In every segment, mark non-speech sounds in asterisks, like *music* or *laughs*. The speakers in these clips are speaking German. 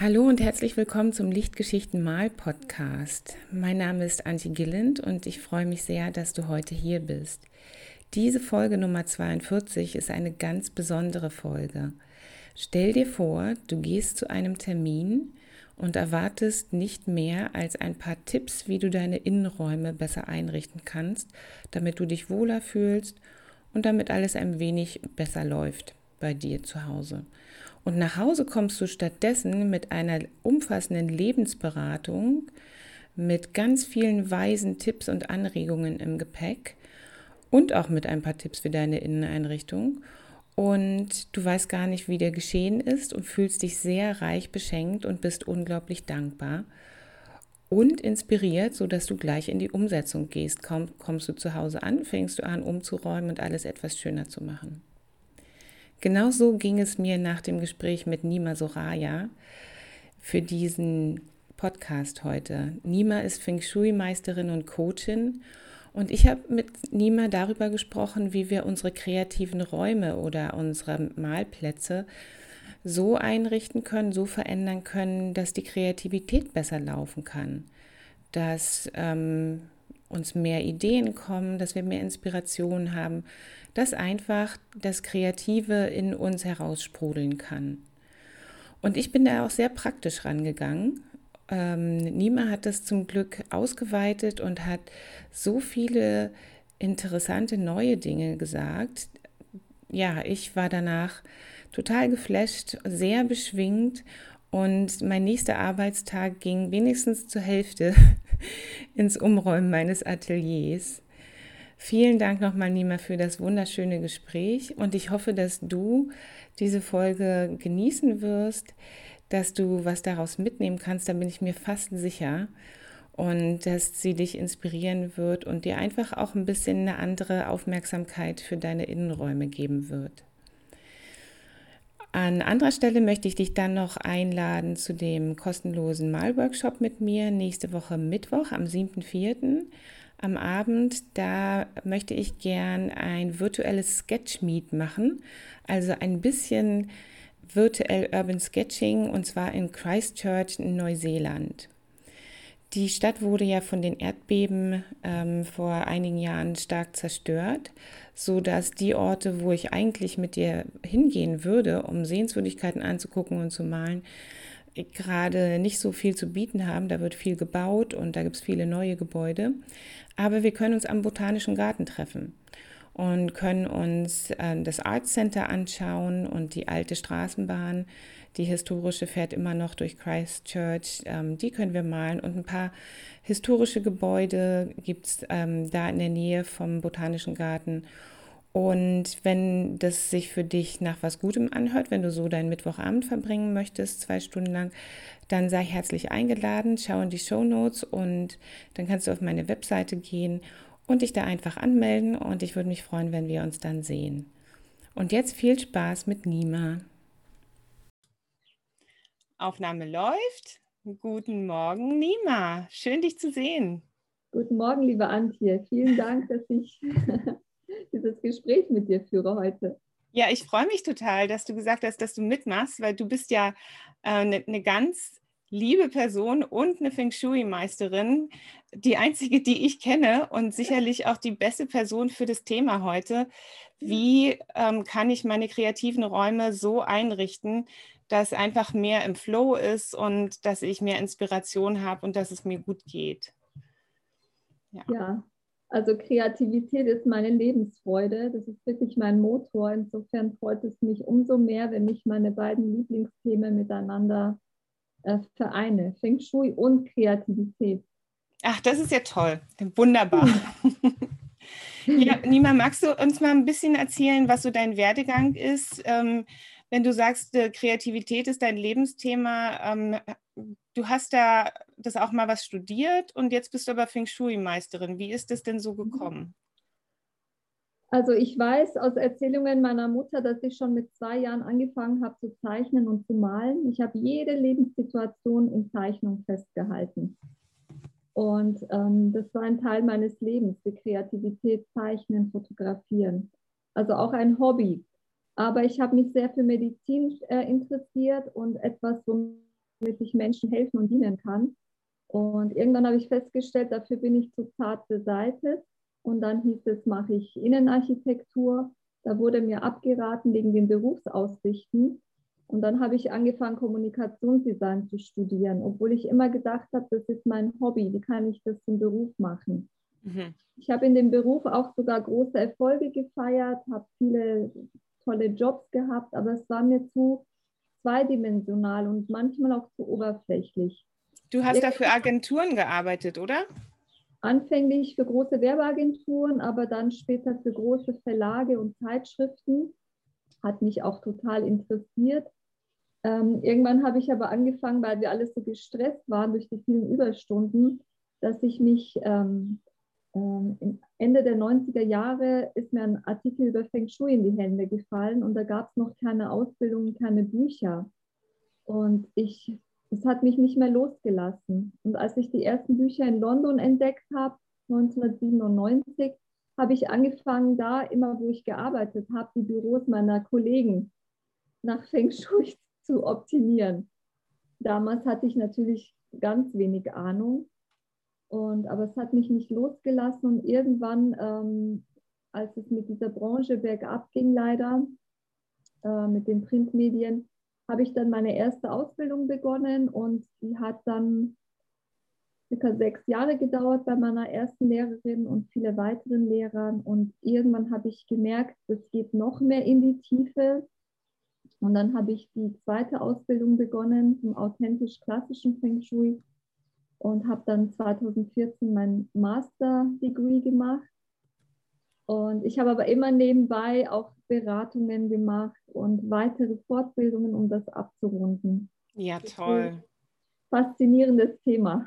Hallo und herzlich willkommen zum Lichtgeschichten Mal Podcast. Mein Name ist Antje Gilland und ich freue mich sehr, dass du heute hier bist. Diese Folge Nummer 42 ist eine ganz besondere Folge. Stell dir vor, du gehst zu einem Termin und erwartest nicht mehr als ein paar Tipps, wie du deine Innenräume besser einrichten kannst, damit du dich wohler fühlst und damit alles ein wenig besser läuft bei dir zu Hause. Und nach Hause kommst du stattdessen mit einer umfassenden Lebensberatung, mit ganz vielen weisen Tipps und Anregungen im Gepäck und auch mit ein paar Tipps für deine Inneneinrichtung. Und du weißt gar nicht, wie der geschehen ist und fühlst dich sehr reich beschenkt und bist unglaublich dankbar und inspiriert, sodass du gleich in die Umsetzung gehst. Komm, kommst du zu Hause an, fängst du an umzuräumen und alles etwas schöner zu machen. Genauso ging es mir nach dem Gespräch mit Nima Soraya für diesen Podcast heute. Nima ist Feng Shui-Meisterin und Coachin und ich habe mit Nima darüber gesprochen, wie wir unsere kreativen Räume oder unsere Malplätze so einrichten können, so verändern können, dass die Kreativität besser laufen kann, dass ähm, uns mehr Ideen kommen, dass wir mehr Inspiration haben, dass einfach das Kreative in uns heraussprudeln kann. Und ich bin da auch sehr praktisch rangegangen. Ähm, Nima hat das zum Glück ausgeweitet und hat so viele interessante neue Dinge gesagt. Ja, ich war danach total geflasht, sehr beschwingt und mein nächster Arbeitstag ging wenigstens zur Hälfte *laughs* ins Umräumen meines Ateliers. Vielen Dank nochmal, Nima, für das wunderschöne Gespräch. Und ich hoffe, dass du diese Folge genießen wirst, dass du was daraus mitnehmen kannst, da bin ich mir fast sicher. Und dass sie dich inspirieren wird und dir einfach auch ein bisschen eine andere Aufmerksamkeit für deine Innenräume geben wird. An anderer Stelle möchte ich dich dann noch einladen zu dem kostenlosen Malworkshop mit mir. Nächste Woche Mittwoch am 7.4 am Abend, da möchte ich gern ein virtuelles Sketch-Meet machen, also ein bisschen virtuell Urban Sketching und zwar in Christchurch in Neuseeland. Die Stadt wurde ja von den Erdbeben ähm, vor einigen Jahren stark zerstört, so dass die Orte, wo ich eigentlich mit dir hingehen würde, um Sehenswürdigkeiten anzugucken und zu malen, gerade nicht so viel zu bieten haben. Da wird viel gebaut und da gibt es viele neue Gebäude. Aber wir können uns am Botanischen Garten treffen und können uns äh, das Art Center anschauen und die alte Straßenbahn. Die historische fährt immer noch durch Christchurch. Ähm, die können wir malen und ein paar historische Gebäude gibt es ähm, da in der Nähe vom Botanischen Garten. Und wenn das sich für dich nach was Gutem anhört, wenn du so deinen Mittwochabend verbringen möchtest, zwei Stunden lang, dann sei herzlich eingeladen, schau in die Show Notes und dann kannst du auf meine Webseite gehen und dich da einfach anmelden und ich würde mich freuen, wenn wir uns dann sehen. Und jetzt viel Spaß mit Nima. Aufnahme läuft. Guten Morgen, Nima. Schön, dich zu sehen. Guten Morgen, liebe Antje. Vielen Dank, dass ich dieses Gespräch mit dir führe heute. Ja, ich freue mich total, dass du gesagt hast, dass du mitmachst, weil du bist ja eine äh, ne, ne ganz liebe Person und eine Feng Shui-Meisterin, die einzige, die ich kenne und sicherlich auch die beste Person für das Thema heute. Wie ähm, kann ich meine kreativen Räume so einrichten, dass einfach mehr im Flow ist und dass ich mehr Inspiration habe und dass es mir gut geht? Ja. ja. Also Kreativität ist meine Lebensfreude. Das ist wirklich mein Motor. Insofern freut es mich umso mehr, wenn ich meine beiden Lieblingsthemen miteinander äh, vereine. Feng Shui und Kreativität. Ach, das ist ja toll. Wunderbar. *laughs* ja, Nima, magst du uns mal ein bisschen erzählen, was so dein Werdegang ist? Ähm, wenn du sagst, äh, Kreativität ist dein Lebensthema, ähm, du hast da das auch mal was studiert und jetzt bist du aber Feng Shui-Meisterin. Wie ist das denn so mhm. gekommen? Also ich weiß aus Erzählungen meiner Mutter, dass ich schon mit zwei Jahren angefangen habe zu zeichnen und zu malen. Ich habe jede Lebenssituation in Zeichnung festgehalten. Und ähm, das war ein Teil meines Lebens, die Kreativität, Zeichnen, Fotografieren. Also auch ein Hobby. Aber ich habe mich sehr für Medizin äh, interessiert und etwas, womit womit ich Menschen helfen und dienen kann. Und irgendwann habe ich festgestellt, dafür bin ich zu zart beseitigt. Und dann hieß es, mache ich Innenarchitektur. Da wurde mir abgeraten wegen den Berufsaussichten. Und dann habe ich angefangen, Kommunikationsdesign zu studieren, obwohl ich immer gedacht habe, das ist mein Hobby, wie kann ich das zum Beruf machen? Mhm. Ich habe in dem Beruf auch sogar große Erfolge gefeiert, habe viele tolle Jobs gehabt, aber es war mir zu zweidimensional und manchmal auch zu oberflächlich. Du hast da für Agenturen gearbeitet, oder? Anfänglich für große Werbeagenturen, aber dann später für große Verlage und Zeitschriften. Hat mich auch total interessiert. Ähm, irgendwann habe ich aber angefangen, weil wir alles so gestresst waren durch die vielen Überstunden, dass ich mich ähm, ähm, Ende der 90er Jahre ist mir ein Artikel über Feng Shui in die Hände gefallen und da gab es noch keine Ausbildung, keine Bücher. Und ich, es hat mich nicht mehr losgelassen. Und als ich die ersten Bücher in London entdeckt habe, 1997, habe ich angefangen, da immer, wo ich gearbeitet habe, die Büros meiner Kollegen nach Feng Shui *laughs* zu optimieren. Damals hatte ich natürlich ganz wenig Ahnung und, aber es hat mich nicht losgelassen und irgendwann, ähm, als es mit dieser Branche bergab ging, leider, äh, mit den Printmedien, habe ich dann meine erste Ausbildung begonnen und die hat dann circa sechs Jahre gedauert bei meiner ersten Lehrerin und viele weiteren Lehrern. Und irgendwann habe ich gemerkt, es geht noch mehr in die Tiefe. Und dann habe ich die zweite Ausbildung begonnen zum authentisch klassischen Feng Shui und habe dann 2014 mein Master Degree gemacht. Und ich habe aber immer nebenbei auch Beratungen gemacht und weitere Fortbildungen, um das abzurunden. Ja, toll. Faszinierendes Thema.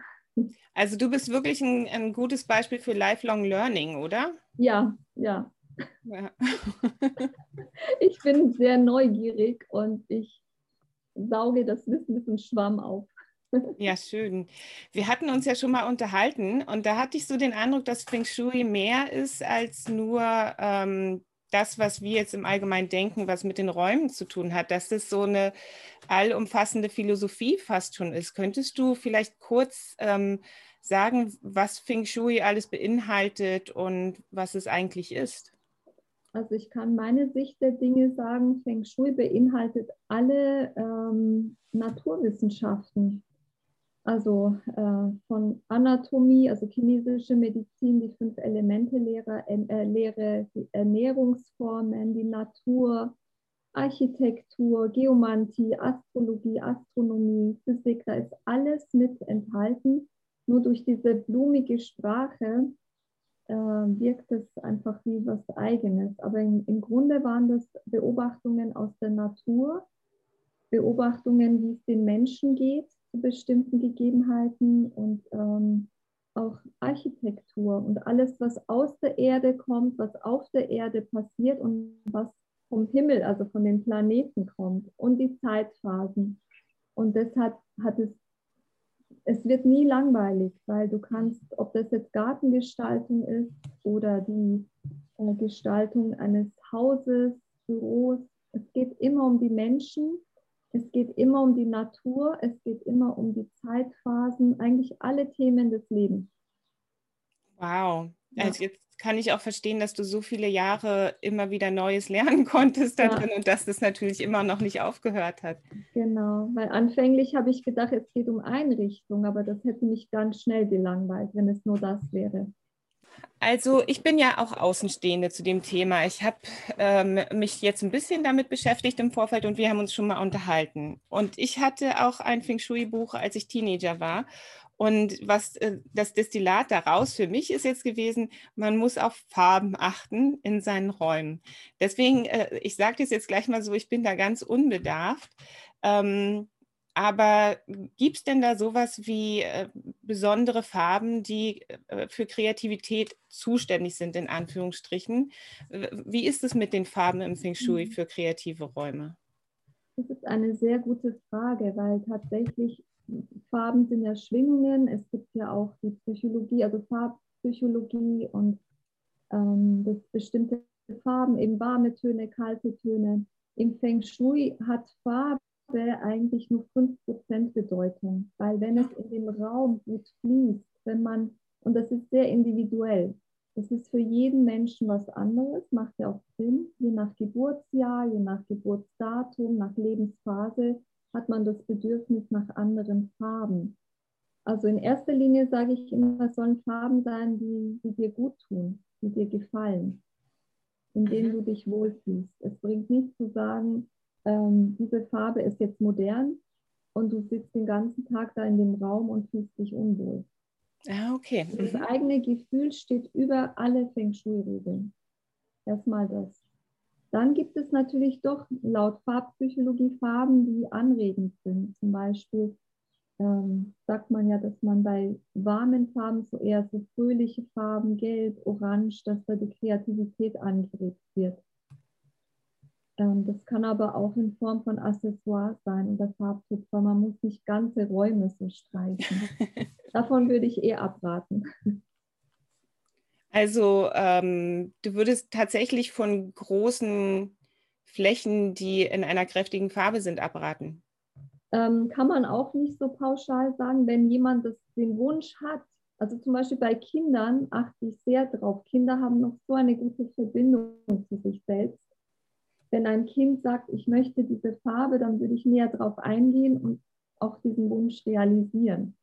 Also du bist wirklich ein, ein gutes Beispiel für Lifelong Learning, oder? Ja, ja. ja. *laughs* ich bin sehr neugierig und ich sauge das Wissen mit einem Schwamm auf. Ja, schön. Wir hatten uns ja schon mal unterhalten und da hatte ich so den Eindruck, dass Feng Shui mehr ist als nur ähm, das, was wir jetzt im Allgemeinen denken, was mit den Räumen zu tun hat, dass das so eine allumfassende Philosophie fast schon ist. Könntest du vielleicht kurz ähm, sagen, was Feng Shui alles beinhaltet und was es eigentlich ist? Also ich kann meine Sicht der Dinge sagen, Feng Shui beinhaltet alle ähm, Naturwissenschaften also äh, von Anatomie, also chinesische Medizin, die fünf Elemente-Lehre, äh, Lehre, die Ernährungsformen, die Natur, Architektur, Geomantie, Astrologie, Astronomie, Physik, da ist alles mit enthalten. Nur durch diese blumige Sprache äh, wirkt es einfach wie was Eigenes. Aber in, im Grunde waren das Beobachtungen aus der Natur, Beobachtungen, wie es den Menschen geht, bestimmten Gegebenheiten und ähm, auch Architektur und alles, was aus der Erde kommt, was auf der Erde passiert und was vom Himmel, also von den Planeten kommt und die Zeitphasen. Und deshalb hat es, es wird nie langweilig, weil du kannst, ob das jetzt Gartengestaltung ist oder die äh, Gestaltung eines Hauses, Büros, es geht immer um die Menschen es geht immer um die Natur, es geht immer um die Zeitphasen, eigentlich alle Themen des Lebens. Wow. Also jetzt kann ich auch verstehen, dass du so viele Jahre immer wieder Neues *laughs* lernen konntest da ja. drin und dass das natürlich immer noch nicht aufgehört hat. Genau, weil anfänglich habe ich gedacht, es geht um Einrichtung, aber das hätte mich ganz schnell gelangweilt, wenn es nur das wäre. Also ich bin ja auch Außenstehende zu dem Thema. Ich habe ähm, mich jetzt ein bisschen damit beschäftigt im Vorfeld und wir haben uns schon mal unterhalten. Und ich hatte auch ein Feng Shui-Buch, als ich Teenager war. Und was äh, das Destillat daraus für mich ist jetzt gewesen, man muss auf Farben achten in seinen Räumen. Deswegen, äh, ich sage das jetzt gleich mal so, ich bin da ganz unbedarft. Ähm, aber gibt es denn da sowas wie äh, besondere Farben, die äh, für Kreativität zuständig sind, in Anführungsstrichen? Wie ist es mit den Farben im Feng Shui mhm. für kreative Räume? Das ist eine sehr gute Frage, weil tatsächlich Farben sind ja Schwingungen. Es gibt ja auch die Psychologie, also Farbpsychologie und ähm, das bestimmte Farben, eben warme Töne, kalte Töne. Im Feng Shui hat Farbe eigentlich nur 5% Bedeutung, weil wenn es in dem Raum gut fließt, wenn man, und das ist sehr individuell, das ist für jeden Menschen was anderes, macht ja auch Sinn, je nach Geburtsjahr, je nach Geburtsdatum, nach Lebensphase hat man das Bedürfnis nach anderen Farben. Also in erster Linie sage ich immer, es sollen Farben sein, die, die dir gut tun, die dir gefallen, in denen mhm. du dich wohlfühlst. Es bringt nichts zu sagen, ähm, diese Farbe ist jetzt modern und du sitzt den ganzen Tag da in dem Raum und fühlst dich unwohl. Ah, okay. Mhm. Das eigene Gefühl steht über alle Feng Shui-Regeln. Erstmal das. Dann gibt es natürlich doch laut Farbpsychologie Farben, die anregend sind. Zum Beispiel ähm, sagt man ja, dass man bei warmen Farben so eher so fröhliche Farben, gelb, orange, dass da die Kreativität angeregt wird. Ähm, das kann aber auch in Form von Accessoires sein oder Farbtupfer. Man muss nicht ganze Räume so streichen. *laughs* Davon würde ich eher abraten. Also ähm, du würdest tatsächlich von großen Flächen, die in einer kräftigen Farbe sind, abraten. Ähm, kann man auch nicht so pauschal sagen, wenn jemand das, den Wunsch hat. Also zum Beispiel bei Kindern achte ich sehr drauf. Kinder haben noch so eine gute Verbindung zu sich selbst wenn ein Kind sagt, ich möchte diese Farbe, dann würde ich näher darauf eingehen und auch diesen Wunsch realisieren.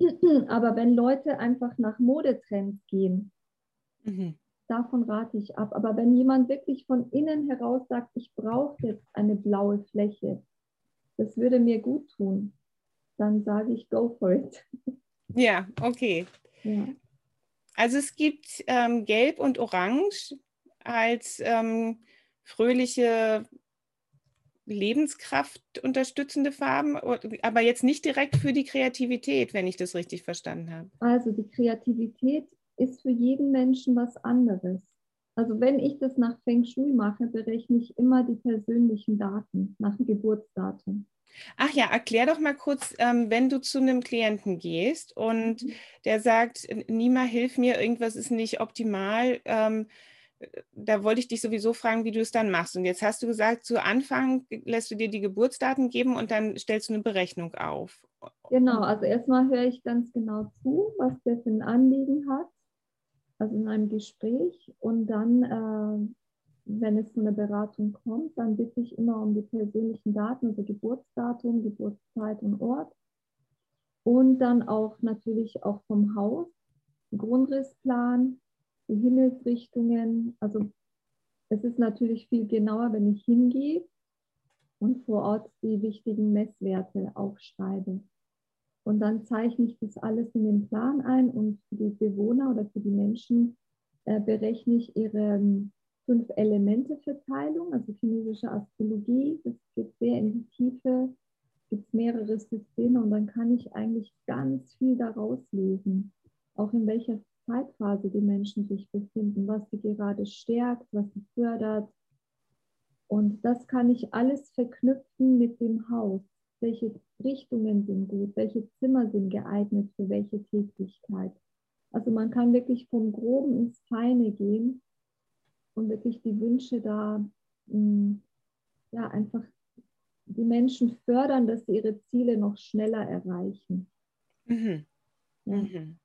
*clears throat* Aber wenn Leute einfach nach Modetrends gehen, mhm. davon rate ich ab. Aber wenn jemand wirklich von innen heraus sagt, ich brauche jetzt eine blaue Fläche, das würde mir gut tun, dann sage ich, go for it. Ja, okay. Ja. Also es gibt ähm, Gelb und Orange als ähm, fröhliche, Lebenskraft unterstützende Farben, aber jetzt nicht direkt für die Kreativität, wenn ich das richtig verstanden habe. Also die Kreativität ist für jeden Menschen was anderes. Also wenn ich das nach Feng Shui mache, berechne ich immer die persönlichen Daten nach dem Geburtsdatum. Ach ja, erklär doch mal kurz, ähm, wenn du zu einem Klienten gehst und mhm. der sagt, Nima, hilf mir, irgendwas ist nicht optimal. Da wollte ich dich sowieso fragen, wie du es dann machst. Und jetzt hast du gesagt, zu Anfang lässt du dir die Geburtsdaten geben und dann stellst du eine Berechnung auf. Genau, also erstmal höre ich ganz genau zu, was der für ein Anliegen hat, also in einem Gespräch. Und dann, äh, wenn es zu einer Beratung kommt, dann bitte ich immer um die persönlichen Daten, also Geburtsdatum, Geburtszeit und Ort. Und dann auch natürlich auch vom Haus, Grundrissplan, die Himmelsrichtungen. Also es ist natürlich viel genauer, wenn ich hingehe und vor Ort die wichtigen Messwerte aufschreibe. Und dann zeichne ich das alles in den Plan ein und für die Bewohner oder für die Menschen äh, berechne ich ihre ähm, fünf Elemente-Verteilung, also chinesische Astrologie. Das geht sehr in die Tiefe, es gibt mehrere Systeme und dann kann ich eigentlich ganz viel daraus lesen, auch in welcher Zeitphase die Menschen sich befinden, was sie gerade stärkt, was sie fördert. Und das kann ich alles verknüpfen mit dem Haus. Welche Richtungen sind gut, welche Zimmer sind geeignet für welche Tätigkeit. Also man kann wirklich vom Groben ins Feine gehen und wirklich die Wünsche da mh, mm, ja einfach die Menschen fördern, dass sie ihre Ziele noch schneller erreichen. Mhm. Ja. Mhm.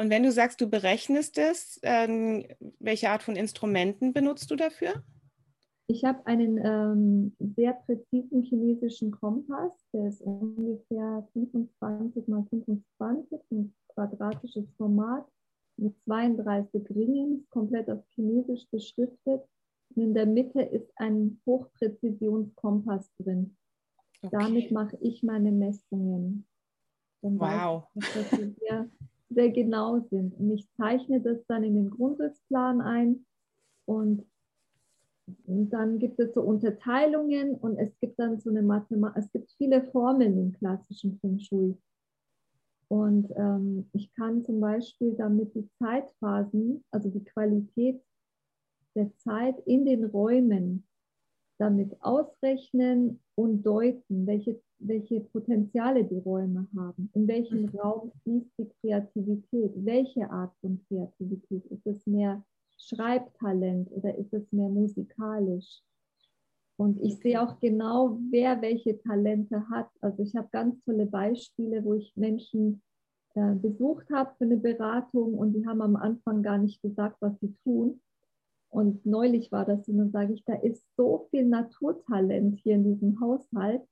Und wenn du sagst, du berechnest es, ähm, welche Art von Instrumenten benutzt du dafür? Ich habe einen ähm, sehr präzisen chinesischen Kompass, der ist ungefähr 25 mal 25, ein quadratisches Format mit 32 Ringen, komplett auf Chinesisch beschriftet. Und in der Mitte ist ein Hochpräzisionskompass drin. Okay. Damit mache ich meine Messungen. Dann wow. Ich, dass das sehr genau sind. Und ich zeichne das dann in den Grundrissplan ein und, und dann gibt es so Unterteilungen und es gibt dann so eine Mathematik, es gibt viele Formeln im klassischen Feng Shui. Und ähm, ich kann zum Beispiel damit die Zeitphasen, also die Qualität der Zeit in den Räumen damit ausrechnen und deuten, welche welche Potenziale die Räume haben, in welchem mhm. Raum fließt die Kreativität, welche Art von Kreativität, ist es mehr Schreibtalent oder ist es mehr musikalisch? Und ich sehe auch genau, wer welche Talente hat. Also ich habe ganz tolle Beispiele, wo ich Menschen äh, besucht habe für eine Beratung und die haben am Anfang gar nicht gesagt, was sie tun. Und neulich war das und dann sage ich, da ist so viel Naturtalent hier in diesem Haushalt.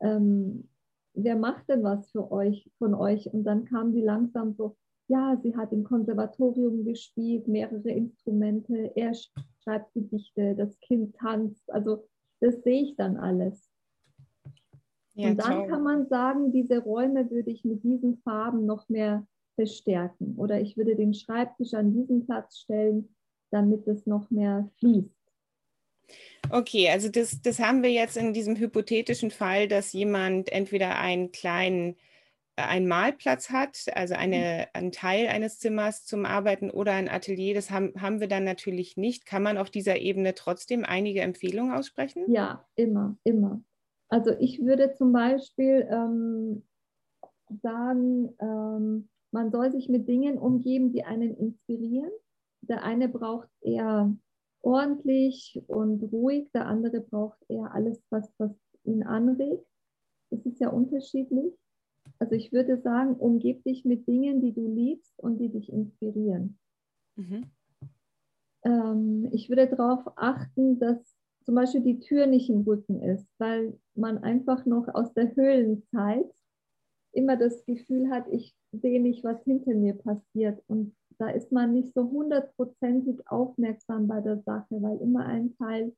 Ähm, wer macht denn was für euch, von euch? Und dann kamen die langsam so, ja, sie hat im Konservatorium gespielt, mehrere Instrumente, er schreibt Gedichte, das Kind tanzt. Also das sehe ich dann alles. Ja, und dann toll. kann man sagen, diese Räume würde ich mit diesen Farben noch mehr verstärken. Oder ich würde den Schreibtisch an diesen Platz stellen, damit es noch mehr fließt. Okay, also das, das haben wir jetzt in diesem hypothetischen Fall, dass jemand entweder einen kleinen einen Malplatz hat, also eine, einen Teil eines Zimmers zum Arbeiten oder ein Atelier, das haben, haben wir dann natürlich nicht. Kann man auf dieser Ebene trotzdem einige Empfehlungen aussprechen? Ja, immer, immer. Also ich würde zum Beispiel ähm, sagen, ähm, man soll sich mit Dingen umgeben, die einen inspirieren. Der eine braucht eher ordentlich und ruhig, der andere braucht eher alles, was, was ihn anregt. Das ist ja unterschiedlich. Also ich würde sagen, umgib dich mit Dingen, die du liebst und die dich inspirieren. Mhm. Ähm, ich würde darauf achten, dass zum Beispiel die Tür nicht im Rücken ist, weil man einfach noch aus der Höhlenzeit immer das Gefühl hat, ich sehe nicht, was hinter mir passiert. Und da ist man nicht so hundertprozentig aufmerksam bei der Sache, weil immer ein Teil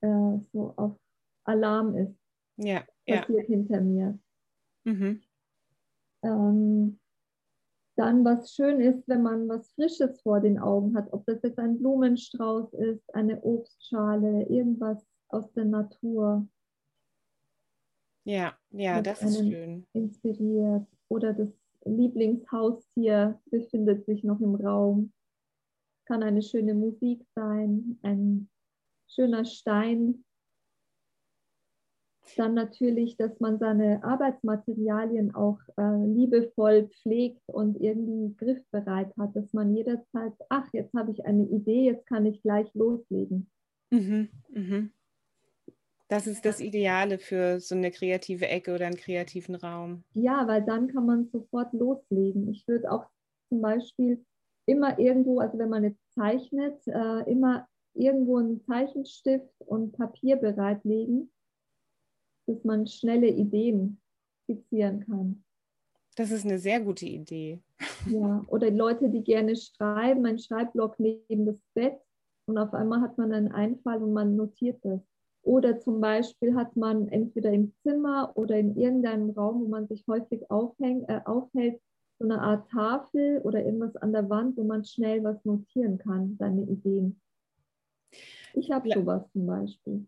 äh, so auf Alarm ist. Ja, passiert ja. hinter mir. Mhm. Ähm, dann, was schön ist, wenn man was Frisches vor den Augen hat, ob das jetzt ein Blumenstrauß ist, eine Obstschale, irgendwas aus der Natur. Ja, ja, das ist schön. Inspiriert. Oder das Lieblingshaustier befindet sich noch im Raum. Kann eine schöne Musik sein, ein schöner Stein, dann natürlich, dass man seine Arbeitsmaterialien auch äh, liebevoll pflegt und irgendwie griffbereit hat, dass man jederzeit, ach, jetzt habe ich eine Idee, jetzt kann ich gleich loslegen. Mhm, mhm. Das ist das Ideale für so eine kreative Ecke oder einen kreativen Raum. Ja, weil dann kann man sofort loslegen. Ich würde auch zum Beispiel immer irgendwo, also wenn man jetzt zeichnet, äh, immer irgendwo einen Zeichenstift und Papier bereitlegen dass man schnelle Ideen skizzieren kann. Das ist eine sehr gute Idee. Ja, oder Leute, die gerne schreiben, ein Schreibblock neben das Bett und auf einmal hat man einen Einfall und man notiert das. Oder zum Beispiel hat man entweder im Zimmer oder in irgendeinem Raum, wo man sich häufig aufhäng, äh, aufhält, so eine Art Tafel oder irgendwas an der Wand, wo man schnell was notieren kann, seine Ideen. Ich habe sowas zum Beispiel.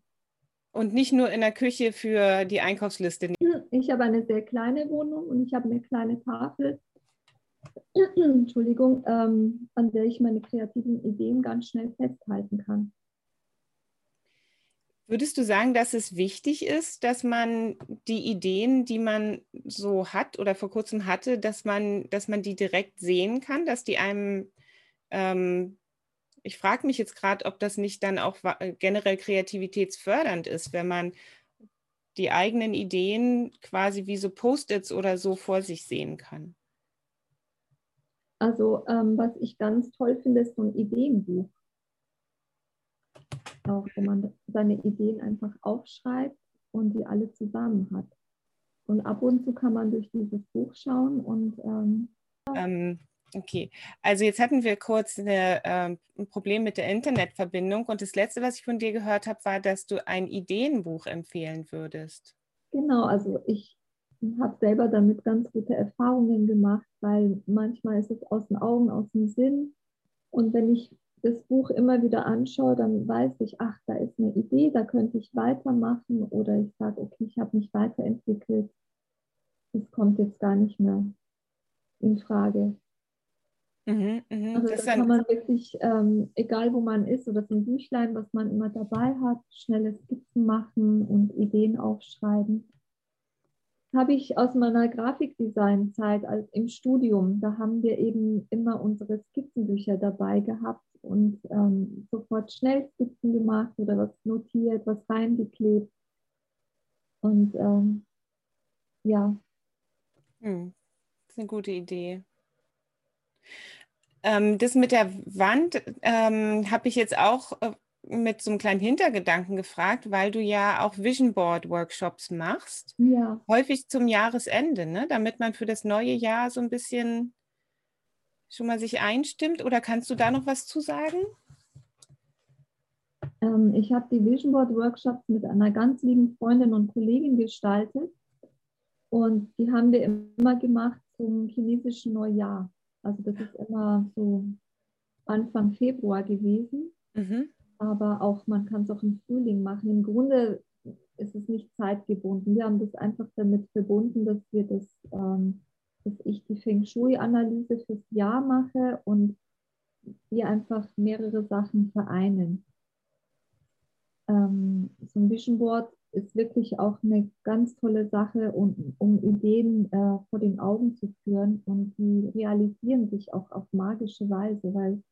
Und nicht nur in der Küche für die Einkaufsliste. Ich habe eine sehr kleine Wohnung und ich habe eine kleine Tafel, *clears throat* Entschuldigung, ähm, an der ich meine kreativen Ideen ganz schnell festhalten kann. Würdest du sagen, dass es wichtig ist, dass man die Ideen, die man so hat oder vor kurzem hatte, dass man, dass man die direkt sehen kann, dass die einem ähm, ich frage mich jetzt gerade, ob das nicht dann auch generell kreativitätsfördernd ist, wenn man die eigenen Ideen quasi wie so Post-its oder so vor sich sehen kann. Also ähm, was ich ganz toll finde, ist so ein Ideenbuch. Auch wo man seine Ideen einfach aufschreibt und die alle zusammen hat. Und ab und zu kann man durch dieses Buch schauen und ähm, ähm, Okay, also jetzt hatten wir kurz eine, äh, ein Problem mit der Internetverbindung und das letzte, was ich von dir gehört habe, war, dass du ein Ideenbuch empfehlen würdest. Genau, also ich habe selber damit ganz gute Erfahrungen gemacht, weil manchmal ist es aus den Augen, aus dem Sinn. Und wenn ich das Buch immer wieder anschaue, dann weiß ich, ach, da ist eine Idee, da könnte ich weitermachen oder ich sage, okay, ich habe mich weiterentwickelt. Das kommt jetzt gar nicht mehr in Frage. Mhm, mh. Also das, kann man wirklich, ähm, egal wo man ist, oder so ein Büchlein, was man immer dabei hat, schnelle Skizzen machen und Ideen aufschreiben. Habe ich aus meiner Grafikdesign-Zeit im Studium. Da haben wir eben immer unsere Skizzenbücher dabei gehabt und ähm, sofort schnell Skizzen gemacht oder was notiert, was reingeklebt. Und ähm, ja. Hm, das ist eine gute Idee. Ähm, das mit der Wand ähm, habe ich jetzt auch äh, mit so einem kleinen Hintergedanken gefragt, weil du ja auch Vision Board Workshops machst. Ja. Häufig zum Jahresende, ne? damit man für das neue Jahr so ein bisschen schon mal sich einstimmt. Oder kannst du da noch was zu sagen? Ähm, ich habe die Vision Board Workshops mit einer ganz lieben Freundin und Kollegin gestaltet. Und die haben wir immer gemacht zum chinesischen Neujahr. Also das ist immer so Anfang Februar gewesen. Mhm. Aber auch man kann es auch im Frühling machen. Im Grunde ist es nicht zeitgebunden. Wir haben das einfach damit verbunden, dass wir das, ähm, dass ich die Feng Shui-Analyse fürs Jahr mache und wir einfach mehrere Sachen vereinen. Ähm, so ein Vision Board ist wirklich auch eine ganz tolle Sache, um, um Ideen äh, vor den Augen zu führen und die realisieren sich auch auf magische Weise, weil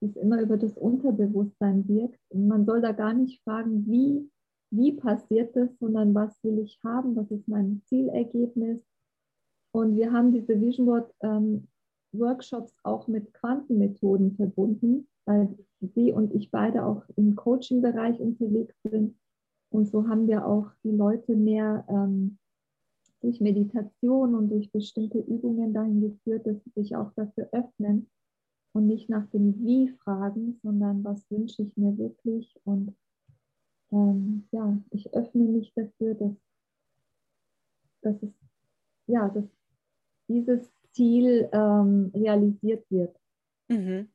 es immer über das Unterbewusstsein wirkt. Und man soll da gar nicht fragen, wie, wie passiert das, sondern was will ich haben, was ist mein Zielergebnis. Und wir haben diese Vision Board ähm, Workshops auch mit Quantenmethoden verbunden, weil sie und ich beide auch im Coaching-Bereich unterwegs sind. Und so haben wir auch die Leute mehr ähm, durch Meditation und durch bestimmte Übungen dahin geführt, dass sie sich auch dafür öffnen und nicht nach dem Wie fragen, sondern was wünsche ich mir wirklich. Und ähm, ja, ich öffne mich dafür, dass, dass, es, ja, dass dieses Ziel ähm, realisiert wird. Mhm.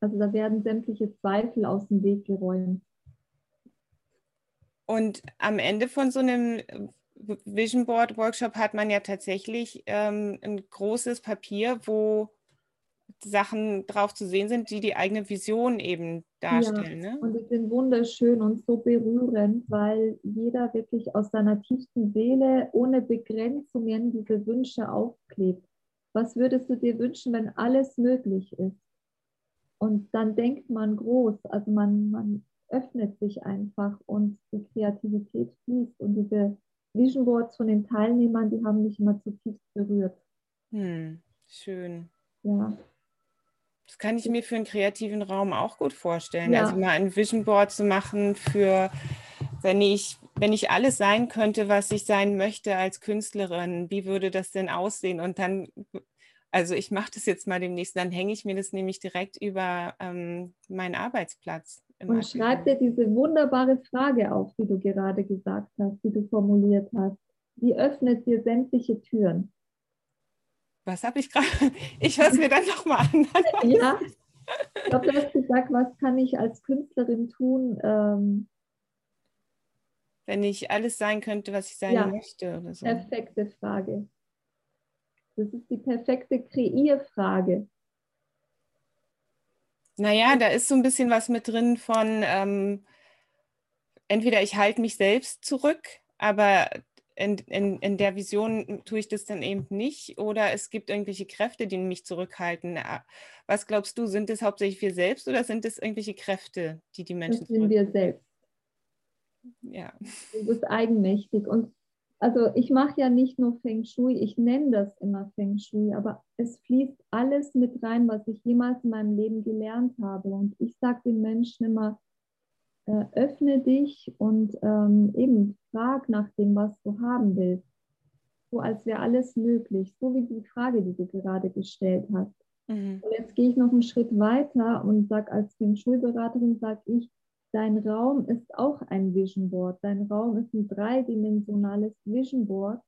Also da werden sämtliche Zweifel aus dem Weg geräumt. Und am Ende von so einem Vision Board Workshop hat man ja tatsächlich ähm, ein großes Papier, wo Sachen drauf zu sehen sind, die die eigene Vision eben darstellen. Ja, ne? Und die sind wunderschön und so berührend, weil jeder wirklich aus seiner tiefsten Seele ohne Begrenzungen diese Wünsche aufklebt. Was würdest du dir wünschen, wenn alles möglich ist? Und dann denkt man groß, also man, man öffnet sich einfach und die Kreativität fließt. Und diese Vision Boards von den Teilnehmern, die haben mich immer zutiefst berührt. Hm, schön. Ja. Das kann ich mir für einen kreativen Raum auch gut vorstellen. Ja. Also mal ein Vision Board zu machen für, wenn ich, wenn ich alles sein könnte, was ich sein möchte als Künstlerin, wie würde das denn aussehen? Und dann, also ich mache das jetzt mal demnächst, dann hänge ich mir das nämlich direkt über ähm, meinen Arbeitsplatz. Und schreib dir diese wunderbare Frage auf, die du gerade gesagt hast, die du formuliert hast. Wie öffnet dir sämtliche Türen? Was habe ich gerade? *laughs* Ich höre es mir dann nochmal an. *laughs* ja, ich glaube, du hast gesagt, was kann ich als Künstlerin tun? Ähm, wenn ich alles sein könnte, was ich sein ja, möchte oder so. Perfekte Frage. Das ist die perfekte Kreierfrage. Naja, da ist so ein bisschen was mit drin von, ähm, entweder ich halte mich selbst zurück, aber in, in, in der Vision tue ich das dann eben nicht oder es gibt irgendwelche Kräfte, die mich zurückhalten. Was glaubst du, sind es hauptsächlich wir selbst oder sind es irgendwelche Kräfte, die die Menschen Das sind wir selbst. Ja. Du bist eigenmächtig und also ich mache ja nicht nur Feng Shui, ich nenne das immer Feng Shui, aber es fließt alles mit rein, was ich jemals in meinem Leben gelernt habe. Und ich sage den Menschen immer, äh, öffne dich und ähm, eben frag nach dem, was du haben willst. So als wäre alles möglich, so wie die Frage, die du gerade gestellt hast. Mhm. Und jetzt gehe ich noch einen Schritt weiter und sage als Feng Schulberaterin, sage ich, dein Raum ist auch ein Vision Board. Dein Raum ist ein dreidimensionales Vision Board.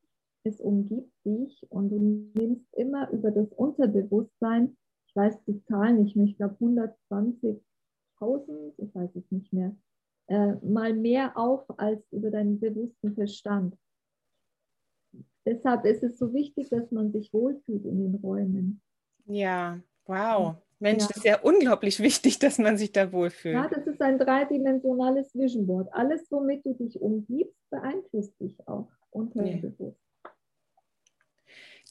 Es umgibt dich und du nimmst immer über das Unterbewusstsein, ich weiß die Zahlen nicht mehr, ich glaube 120.000, ich weiß es nicht mehr, äh, mal mehr auf als über deinen bewussten Verstand. Deshalb ist es so wichtig, dass man sich wohlfühlt in den Räumen. Ja, wow. Mensch, ja. das ist ja unglaublich wichtig, dass man sich da wohlfühlt. Ja, das ist ein dreidimensionales Vision Board. Alles, womit du dich umgibst, beeinflusst dich auch. unterbewusst.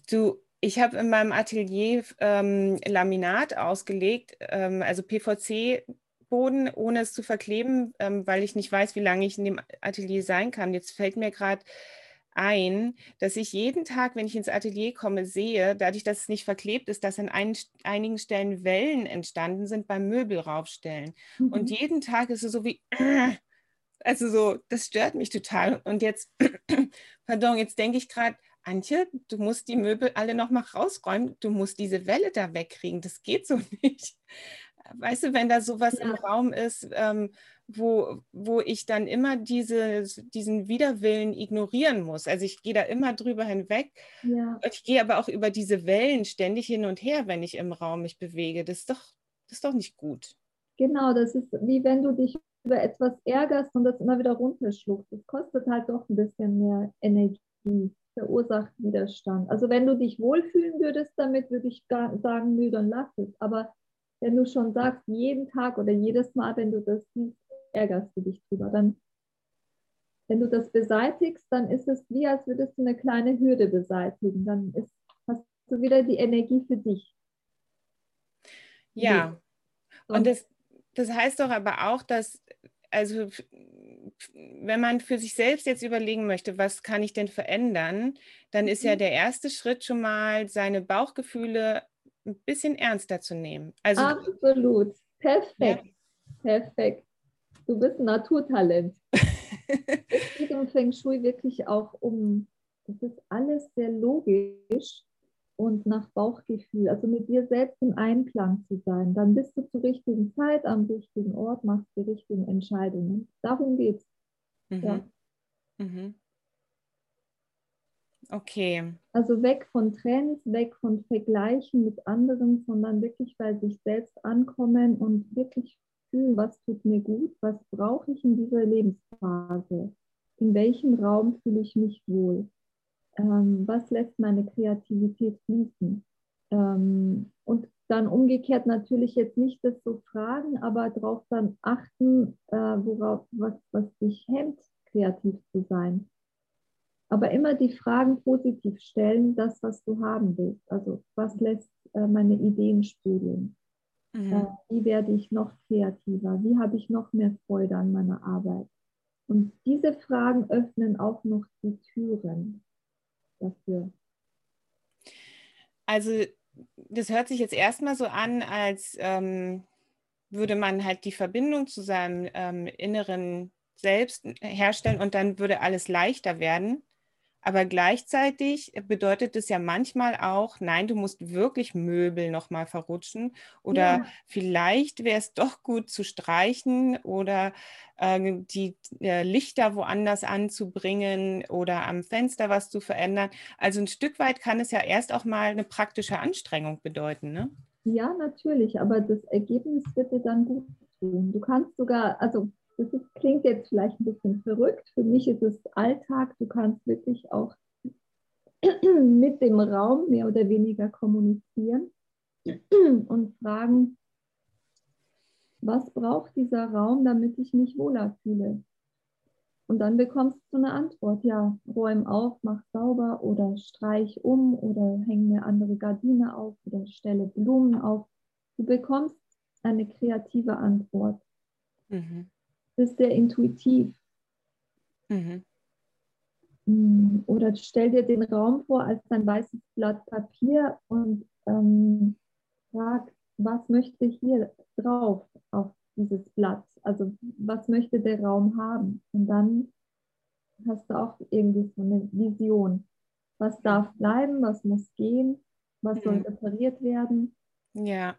Du, ich habe in meinem Atelier ähm, Laminat ausgelegt, ähm, also PVC-Boden, ohne es zu verkleben, ähm, weil ich nicht weiß, wie lange ich in dem Atelier sein kann. Jetzt fällt mir gerade ein, dass ich jeden Tag, wenn ich ins Atelier komme, sehe, dadurch, dass es nicht verklebt ist, dass an ein, einigen Stellen Wellen entstanden sind beim Möbelraufstellen. Mhm. Und jeden Tag ist es so wie, also so, das stört mich total. Und jetzt, *clears throat* pardon, jetzt denke ich gerade, Antje, du musst die Möbel alle noch mal rausräumen, du musst diese Welle da wegkriegen, das geht so *laughs* nicht. Weißt du, wenn da sowas ja. im Raum ist, ähm, wo, wo ich dann immer diese, diesen Widerwillen ignorieren muss. Also ich gehe da immer drüber hinweg. Ja. Ich gehe aber auch über diese Wellen ständig hin und her, wenn ich im Raum mich bewege. Das ist doch, das ist doch nicht gut. Genau, das ist wie wenn du dich über etwas ärgerst und das immer wieder runterschluckst. Das kostet halt doch ein bisschen mehr Energie, verursacht Widerstand. Also wenn du dich wohlfühlen würdest damit, würde ich sagen, nö, dann lass es. Aber wenn du schon sagst, jeden Tag oder jedes Mal, wenn du das siehst, ärgerst du dich drüber. Dann, wenn du das beseitigst, dann ist es wie, als würdest du eine kleine Hürde beseitigen. Dann ist, hast du wieder die Energie für dich. Ja. Und das, das heißt doch aber auch, dass, also wenn man für sich selbst jetzt überlegen möchte, was kann ich denn verändern, dann ist ja mhm. der erste Schritt schon mal, seine Bauchgefühle ein bisschen ernster zu nehmen. Also, Absolut. Perfekt. Ja. Perfekt. Du bist ein Naturtalent. *laughs* es geht im Feng Shui wirklich auch um, das ist alles sehr logisch und nach Bauchgefühl, also mit dir selbst im Einklang zu sein. Dann bist du zur richtigen Zeit am richtigen Ort, machst die richtigen Entscheidungen. Darum geht es. Mhm. Ja. Mhm. Okay. Also weg von Trends, weg von Vergleichen mit anderen, sondern wirklich bei sich selbst ankommen und wirklich fühlen, was tut mir gut, was brauche ich in dieser Lebensphase, in welchem Raum fühle ich mich wohl, ähm, was lässt meine Kreativität fließen. Ähm, und dann umgekehrt natürlich jetzt nicht das so fragen, aber darauf dann achten, äh, worauf, was, was dich hemmt, kreativ zu sein. Aber immer die Fragen positiv stellen, das, was du haben willst. Also was lässt äh, meine Ideen sprudeln? Mhm. Äh, wie werde ich noch kreativer? Wie habe ich noch mehr Freude an meiner Arbeit? Und diese Fragen öffnen auch noch die Türen dafür. Also das hört sich jetzt erstmal so an, als ähm, würde man halt die Verbindung zu seinem ähm, inneren Selbst herstellen und dann würde alles leichter werden. Aber gleichzeitig bedeutet es ja manchmal auch, nein, du musst wirklich Möbel nochmal verrutschen oder ja. vielleicht wäre es doch gut zu streichen oder äh, die äh, Lichter woanders anzubringen oder am Fenster was zu verändern. Also ein Stück weit kann es ja erst auch mal eine praktische Anstrengung bedeuten. Ne? Ja, natürlich, aber das Ergebnis wird dir dann gut tun. Du kannst sogar, also das ist, klingt jetzt vielleicht ein bisschen verrückt. Für mich ist es Alltag. Du kannst wirklich auch *clears throat* mit dem Raum mehr oder weniger kommunizieren *clears throat* und fragen, was braucht dieser Raum, damit ich mich wohler fühle? Und dann bekommst du eine Antwort, ja, räum auf, mach sauber oder streich um oder häng eine andere Gardine auf oder stelle Blumen auf. Du bekommst eine kreative Antwort. Mhm ist sehr intuitiv. Mhm. Mm, oder stell dir den Raum vor als ein weißes Blatt Papier und ähm, frag, was möchte hier drauf auf dieses Blatt? Also was möchte der Raum haben? Und dann hast du auch irgendwie so eine Vision. Was darf bleiben, was muss gehen, was soll mhm. repariert werden? Ja.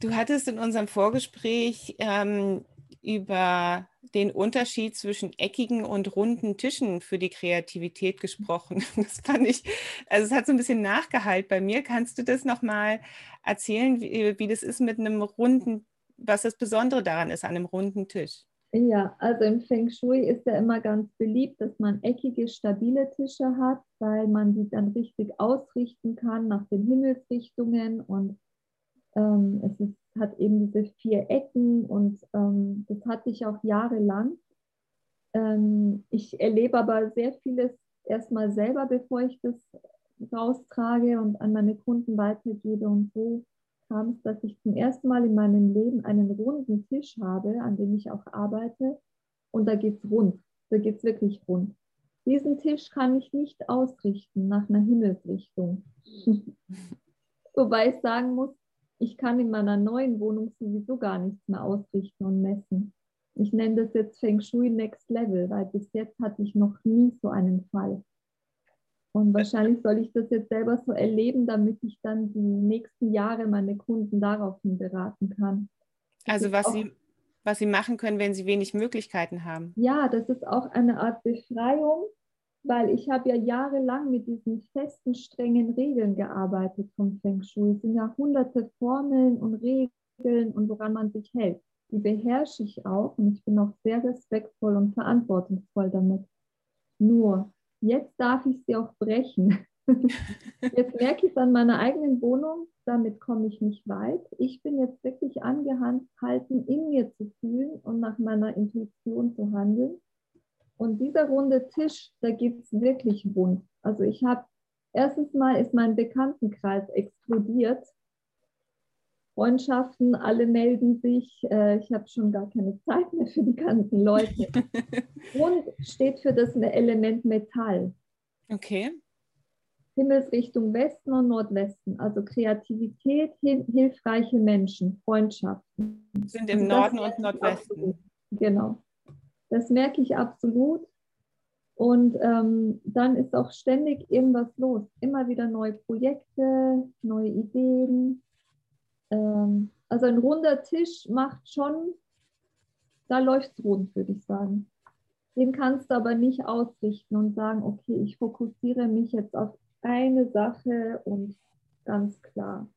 Du hattest in unserem Vorgespräch ähm, über den Unterschied zwischen eckigen und runden Tischen für die Kreativität gesprochen. *laughs* Das fand ich, also es hat so ein bisschen nachgehalt bei mir. Kannst du das nochmal erzählen, wie, wie das ist mit einem runden, was das Besondere daran ist an einem runden Tisch? Ja, also im Feng Shui ist ja immer ganz beliebt, dass man eckige, stabile Tische hat, weil man die dann richtig ausrichten kann nach den Himmelsrichtungen und ähm, es ist, hat eben diese vier Ecken und ähm, das hatte ich auch jahrelang. Ähm, ich erlebe aber sehr vieles erstmal selber, bevor ich das raustrage und an meine Kunden weitergebe. Und so kam es, dass ich zum ersten Mal in meinem Leben einen runden Tisch habe, an dem ich auch arbeite. Und da geht es rund. Da geht es wirklich rund. Diesen Tisch kann ich nicht ausrichten nach einer Himmelsrichtung. *laughs* Wobei ich sagen muss, ich kann in meiner neuen Wohnung sowieso gar nichts mehr ausrichten und messen. Ich nenne das jetzt Feng Shui Next Level, weil bis jetzt hatte ich noch nie so einen Fall. Und wahrscheinlich soll ich das jetzt selber so erleben, damit ich dann die nächsten Jahre meine Kunden daraufhin beraten kann. Das also was sie, was sie machen können, wenn sie wenig Möglichkeiten haben. Ja, das ist auch eine Art Befreiung, weil ich habe ja jahrelang mit diesen festen, strengen Regeln gearbeitet vom Feng Shui. Es sind ja hunderte Formeln und Regeln und woran man sich hält die beherrsche ich auch und ich bin auch sehr respektvoll und verantwortungsvoll damit. Nur, jetzt darf ich sie auch brechen. *laughs* Jetzt merke ich es an meiner eigenen Wohnung, damit komme ich nicht weit. Ich bin jetzt wirklich angehalten, in mir zu fühlen und nach meiner Intuition zu handeln. Und dieser runde Tisch, da geht es wirklich rund. Also ich habe, erstens mal ist mein Bekanntenkreis explodiert Freundschaften, alle melden sich. Äh, ich habe schon gar keine Zeit mehr für die ganzen Leute. *laughs* Und steht für das Element Metall. Okay. Himmelsrichtung Westen und Nordwesten, also Kreativität, hilfreiche Menschen, Freundschaften. Sind im Norden und Nordwesten. Absolut. Genau. Das merke ich absolut. Und ähm, dann ist auch ständig irgendwas los. Immer wieder neue Projekte, neue Ideen, ähm, also ein runder Tisch macht schon, da läuft es rund, würde ich sagen. Den kannst du aber nicht ausrichten und sagen, okay, ich fokussiere mich jetzt auf eine Sache und ganz klar.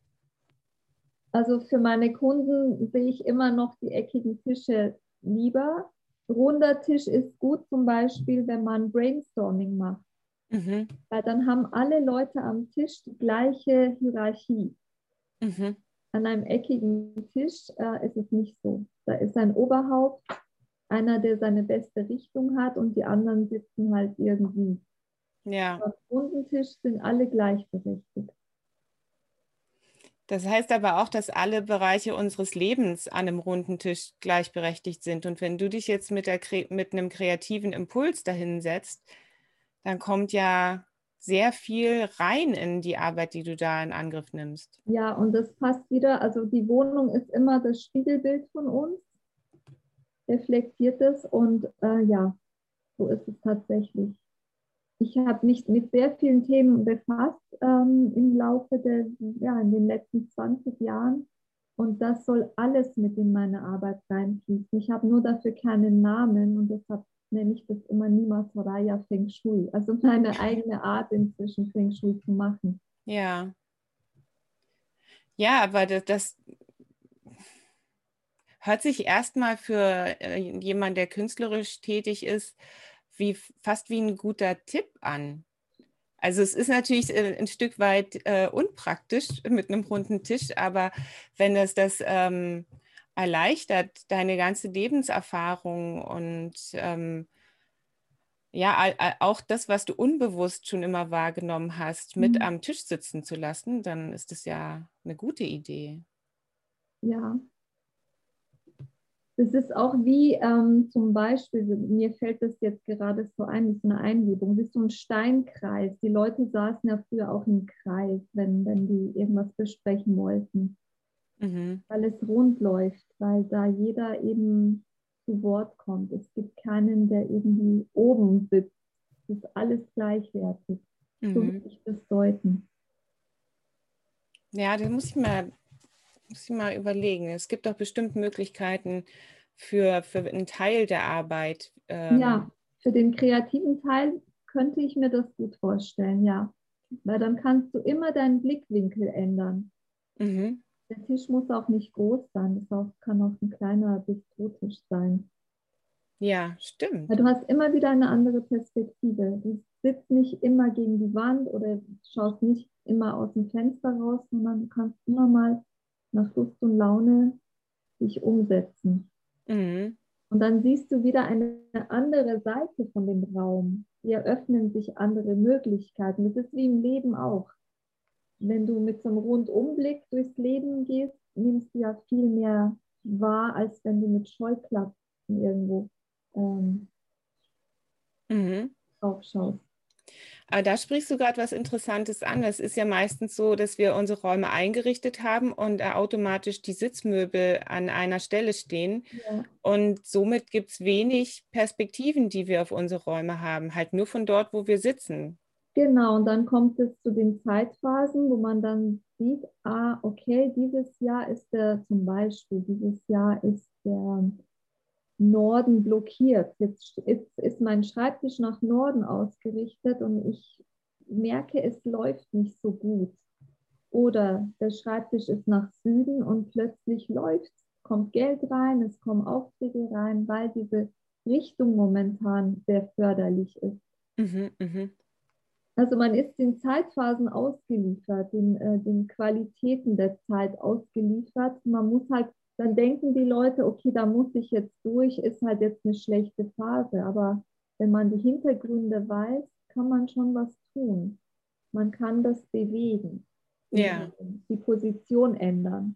Also für meine Kunden sehe ich immer noch die eckigen Tische lieber. Runder Tisch ist gut zum Beispiel, wenn man Brainstorming macht. Mhm. Weil dann haben alle Leute am Tisch die gleiche Hierarchie. Mhm. An einem eckigen Tisch äh, ist es nicht so. Da ist ein Oberhaupt, einer, der seine beste Richtung hat und die anderen sitzen halt irgendwie. Ja. Am runden Tisch sind alle gleichberechtigt. Das heißt aber auch, dass alle Bereiche unseres Lebens an einem runden Tisch gleichberechtigt sind. Und wenn du dich jetzt mit, der, mit einem kreativen Impuls dahin setzt, dann kommt ja sehr viel rein in die Arbeit, die du da in Angriff nimmst. Ja, und das passt wieder. Also die Wohnung ist immer das Spiegelbild von uns, reflektiert es und äh, ja, so ist es tatsächlich. Ich habe mich mit sehr vielen Themen befasst ähm, im Laufe der, ja, in den letzten 20 Jahren. Und das soll alles mit in meine Arbeit reinfließen. Ich habe nur dafür keinen Namen und deshalb nenne ich das immer Nima Soraya Feng Shui. Also meine *laughs* eigene Art inzwischen Feng Shui zu machen. Ja. Ja, aber das, das hört sich erstmal für äh, jemanden, der künstlerisch tätig ist, wie fast wie ein guter Tipp an. Also es ist natürlich äh, ein Stück weit äh, unpraktisch mit einem runden Tisch, aber wenn es das ähm, erleichtert deine ganze Lebenserfahrung und ähm, ja, auch das, was du unbewusst schon immer wahrgenommen hast, mit mhm. am Tisch sitzen zu lassen, dann ist das ja eine gute Idee. Ja. Das ist auch wie ähm, zum Beispiel, mir fällt das jetzt gerade so ein, das ist eine Eingebung, wie so ein Steinkreis. Die Leute saßen ja früher auch im Kreis, wenn, wenn die irgendwas besprechen wollten mhm. weil es rund läuft, weil da jeder eben zu Wort kommt. Es gibt keinen, der irgendwie oben sitzt. Es ist alles gleichwertig. Mhm. So würde ich das deuten. Ja, das muss ich mal, muss ich mal überlegen. Es gibt doch bestimmt Möglichkeiten für, für einen Teil der Arbeit. Ähm. Ja, für den kreativen Teil könnte ich mir das gut vorstellen, ja. Weil dann kannst du immer deinen Blickwinkel ändern. Mhm. Der Tisch muss auch nicht groß sein, es kann auch ein kleiner Bistrotisch sein. Ja, stimmt. Weil du hast immer wieder eine andere Perspektive. Du sitzt nicht immer gegen die Wand oder schaust nicht immer aus dem Fenster raus, sondern du kannst immer mal nach Lust und Laune dich umsetzen. Mhm. Und dann siehst du wieder eine andere Seite von dem Raum. Hier öffnen sich andere Möglichkeiten. Das ist wie im Leben auch. Wenn du mit so einem Rundumblick durchs Leben gehst, nimmst du ja viel mehr wahr, als wenn du mit Scheuklappen irgendwo ähm, mhm. aufschaust. Aber da sprichst du gerade was Interessantes an. Es ist ja meistens so, dass wir unsere Räume eingerichtet haben und automatisch die Sitzmöbel an einer Stelle stehen. Ja. Und somit gibt es wenig Perspektiven, die wir auf unsere Räume haben, halt nur von dort, wo wir sitzen. Genau, und dann kommt es zu den Zeitphasen, wo man dann sieht, ah, okay, dieses Jahr ist der zum Beispiel, dieses Jahr ist der Norden blockiert. Jetzt ist, ist mein Schreibtisch nach Norden ausgerichtet und ich merke, es läuft nicht so gut. Oder der Schreibtisch ist nach Süden und plötzlich läuft, kommt Geld rein, es kommen Aufträge rein, weil diese Richtung momentan sehr förderlich ist. Mhm, mh. Also man ist den Zeitphasen ausgeliefert, den, äh, den Qualitäten der Zeit ausgeliefert. Man muss halt dann denken die Leute, okay, da muss ich jetzt durch, ist halt jetzt eine schlechte Phase. Aber wenn man die Hintergründe weiß, kann man schon was tun. Man kann das bewegen, ja. die Position ändern.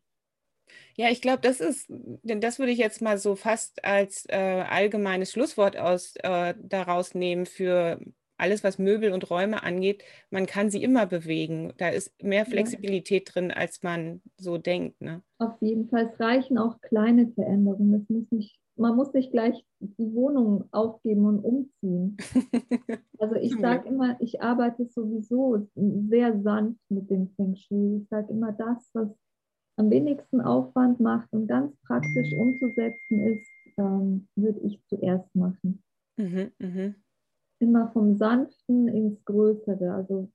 Ja, ich glaube, das ist, denn das würde ich jetzt mal so fast als äh, allgemeines Schlusswort aus, äh, daraus nehmen für alles, was Möbel und Räume angeht, man kann sie immer bewegen. Da ist mehr Flexibilität ja. drin, als man so denkt. Ne? Auf jeden Fall. Es reichen auch kleine Veränderungen. Es muss nicht, man muss nicht gleich die Wohnung aufgeben und umziehen. *laughs* Also ich sage immer, ich arbeite sowieso sehr sanft mit dem Feng Shui. Ich sage immer, das, was am wenigsten Aufwand macht und ganz praktisch umzusetzen ist, ähm, würde ich zuerst machen. Mhm, mh immer vom Sanften ins Größere. Also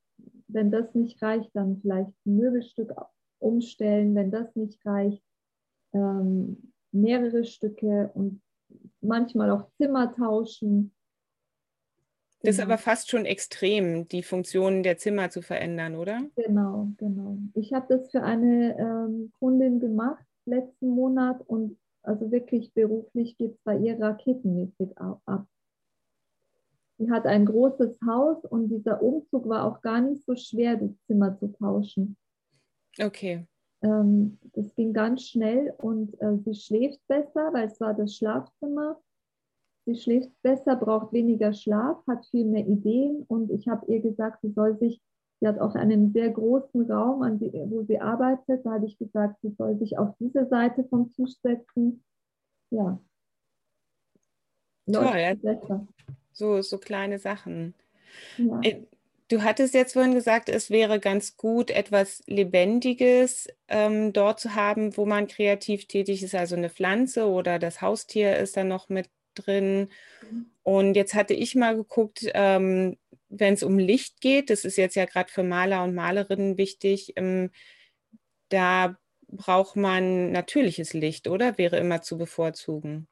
wenn das nicht reicht, dann vielleicht ein Möbelstück umstellen. Wenn das nicht reicht, ähm, mehrere Stücke und manchmal auch Zimmer tauschen. Das ist genau. aber fast schon extrem, die Funktionen der Zimmer zu verändern, oder? Genau, genau. Ich habe das für eine ähm, Kundin gemacht letzten Monat und also wirklich beruflich geht es bei ihr raketenmäßig ab. Sie hat ein großes Haus und dieser Umzug war auch gar nicht so schwer, das Zimmer zu tauschen. Okay. Ähm, das ging ganz schnell und äh, sie schläft besser, weil es war das Schlafzimmer. Sie schläft besser, braucht weniger Schlaf, hat viel mehr Ideen und ich habe ihr gesagt, sie soll sich, sie hat auch einen sehr großen Raum, die, wo sie arbeitet. Da habe ich gesagt, sie soll sich auf diese Seite vom Tisch setzen. Ja. Toll, ja. besser. So, so kleine Sachen. Ja. Äh, du hattest jetzt vorhin gesagt, es wäre ganz gut, etwas Lebendiges ähm, dort zu haben, wo man kreativ tätig ist, also eine Pflanze oder das Haustier ist da noch mit drin. Und jetzt hatte ich mal geguckt, ähm, wenn es um Licht geht, das ist jetzt ja gerade für Maler und Malerinnen wichtig, ähm, da braucht man natürliches Licht, oder? Wäre immer zu bevorzugen.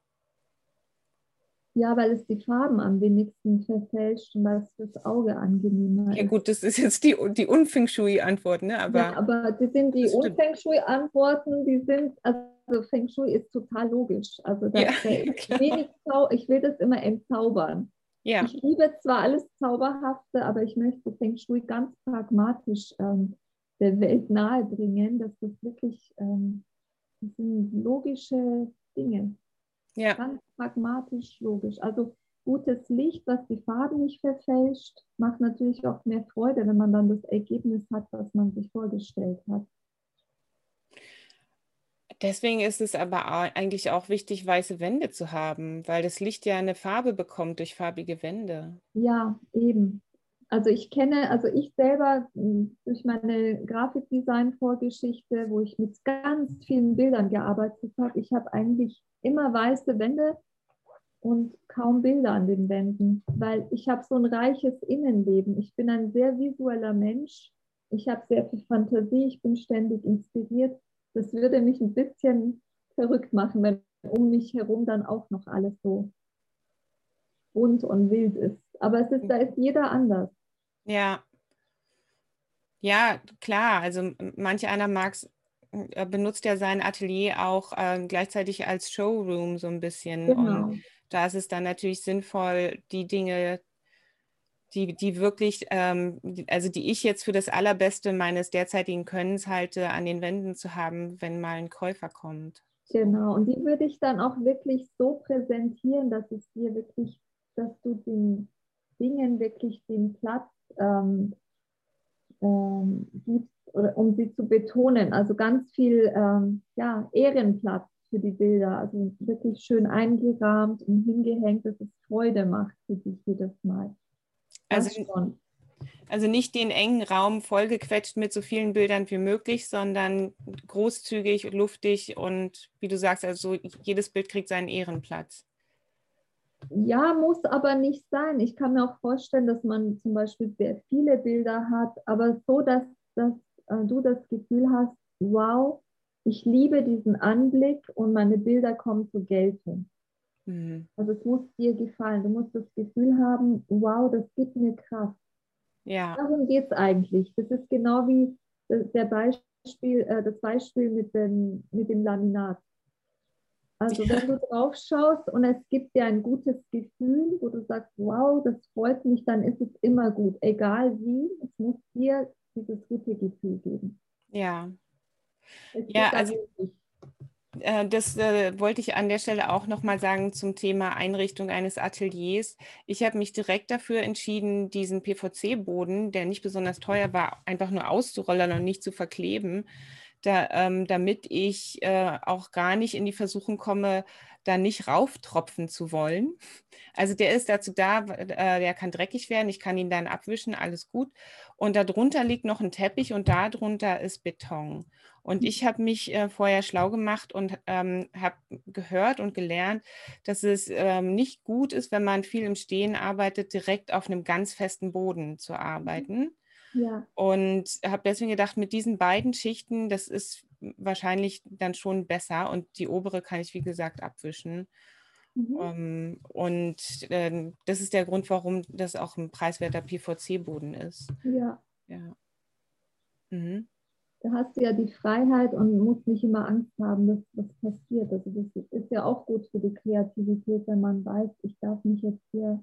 Ja, weil es die Farben am wenigsten verfälscht und weil es fürs Auge angenehmer ist. Ja gut, das ist jetzt die, die Unfeng Shui-Antwort, ne? Aber, ja, aber das sind die Unfeng Shui-Antworten, die sind, also Feng Shui ist total logisch. Also das ja, *laughs* wenig ich will das immer entzaubern. Ja. Ich liebe zwar alles Zauberhafte, aber ich möchte Feng Shui ganz pragmatisch ähm, der Welt nahebringen, dass das wirklich ähm, das sind logische Dinge. Ja. Ganz pragmatisch, logisch. Also gutes Licht, was die Farben nicht verfälscht, macht natürlich auch mehr Freude, wenn man dann das Ergebnis hat, was man sich vorgestellt hat. Deswegen ist es aber eigentlich auch wichtig, weiße Wände zu haben, weil das Licht ja eine Farbe bekommt durch farbige Wände. Ja, eben. Also ich kenne, also ich selber hm, durch meine Grafikdesign-Vorgeschichte, wo ich mit ganz vielen Bildern gearbeitet habe, ich habe eigentlich immer weiße Wände und kaum Bilder an den Wänden, weil ich habe so ein reiches Innenleben. Ich bin ein sehr visueller Mensch. Ich habe sehr viel Fantasie. Ich bin ständig inspiriert. Das würde mich ein bisschen verrückt machen, wenn um mich herum dann auch noch alles so bunt und wild ist. Aber es ist, da ist jeder anders. Ja. Ja, klar. Also manche einer mag es äh, benutzt ja sein Atelier auch äh, gleichzeitig als Showroom so ein bisschen. Genau. Und da ist es dann natürlich sinnvoll, die Dinge, die, die wirklich, ähm, also die ich jetzt für das Allerbeste meines derzeitigen Könnens halte, an den Wänden zu haben, wenn mal ein Käufer kommt. Genau, und die würde ich dann auch wirklich so präsentieren, dass es dir wirklich, dass du den Dingen wirklich den Platz ähm, ähm, gibst, oder, um sie zu betonen. Also ganz viel ähm, ja, Ehrenplatz für die Bilder, also wirklich schön eingerahmt und hingehängt, dass es Freude macht für dich jedes Mal. Das also schon. Also nicht den engen Raum vollgequetscht mit so vielen Bildern wie möglich, sondern großzügig, luftig und wie du sagst, also jedes Bild kriegt seinen Ehrenplatz. Ja, muss aber nicht sein. Ich kann mir auch vorstellen, dass man zum Beispiel sehr viele Bilder hat, aber so, dass, dass äh, du das Gefühl hast, wow, ich liebe diesen Anblick und meine Bilder kommen zur Geltung. Mhm. Also es muss dir gefallen. Du musst das Gefühl haben, wow, das gibt mir Kraft. Ja. Darum geht es eigentlich. Das ist genau wie der Beispiel, äh, das Beispiel mit dem, mit dem Laminat. Also wenn du drauf schaust und es gibt dir ein gutes Gefühl, wo du sagst, wow, das freut mich, dann ist es immer gut. Egal wie, es muss dir dieses gute Gefühl geben. Ja. Ja, also äh, das äh, wollte ich an der Stelle auch nochmal sagen zum Thema Einrichtung eines Ateliers. Ich habe mich direkt dafür entschieden, diesen PVC-Boden, der nicht besonders teuer war, einfach nur auszurollern und nicht zu verkleben, da, ähm, damit ich äh, auch gar nicht in die Versuchung komme, da nicht rauftropfen zu wollen. Also der ist dazu da, äh, der kann dreckig werden, ich kann ihn dann abwischen, alles gut. Und darunter liegt noch ein Teppich und darunter ist Beton. Und ich habe mich äh, vorher schlau gemacht und ähm, habe gehört und gelernt, dass es ähm, nicht gut ist, wenn man viel im Stehen arbeitet, direkt auf einem ganz festen Boden zu arbeiten. Ja. Und habe deswegen gedacht, mit diesen beiden Schichten, das ist wahrscheinlich dann schon besser. Und die obere kann ich, wie gesagt, abwischen. Mhm. Um, ähm, und äh, das ist der Grund, warum das auch ein preiswerter PVC-Boden ist. Ja. Ja. Mhm da hast du ja die Freiheit und musst nicht immer Angst haben, dass was passiert. Also das ist ja auch gut für die Kreativität, wenn man weiß, ich darf mich jetzt hier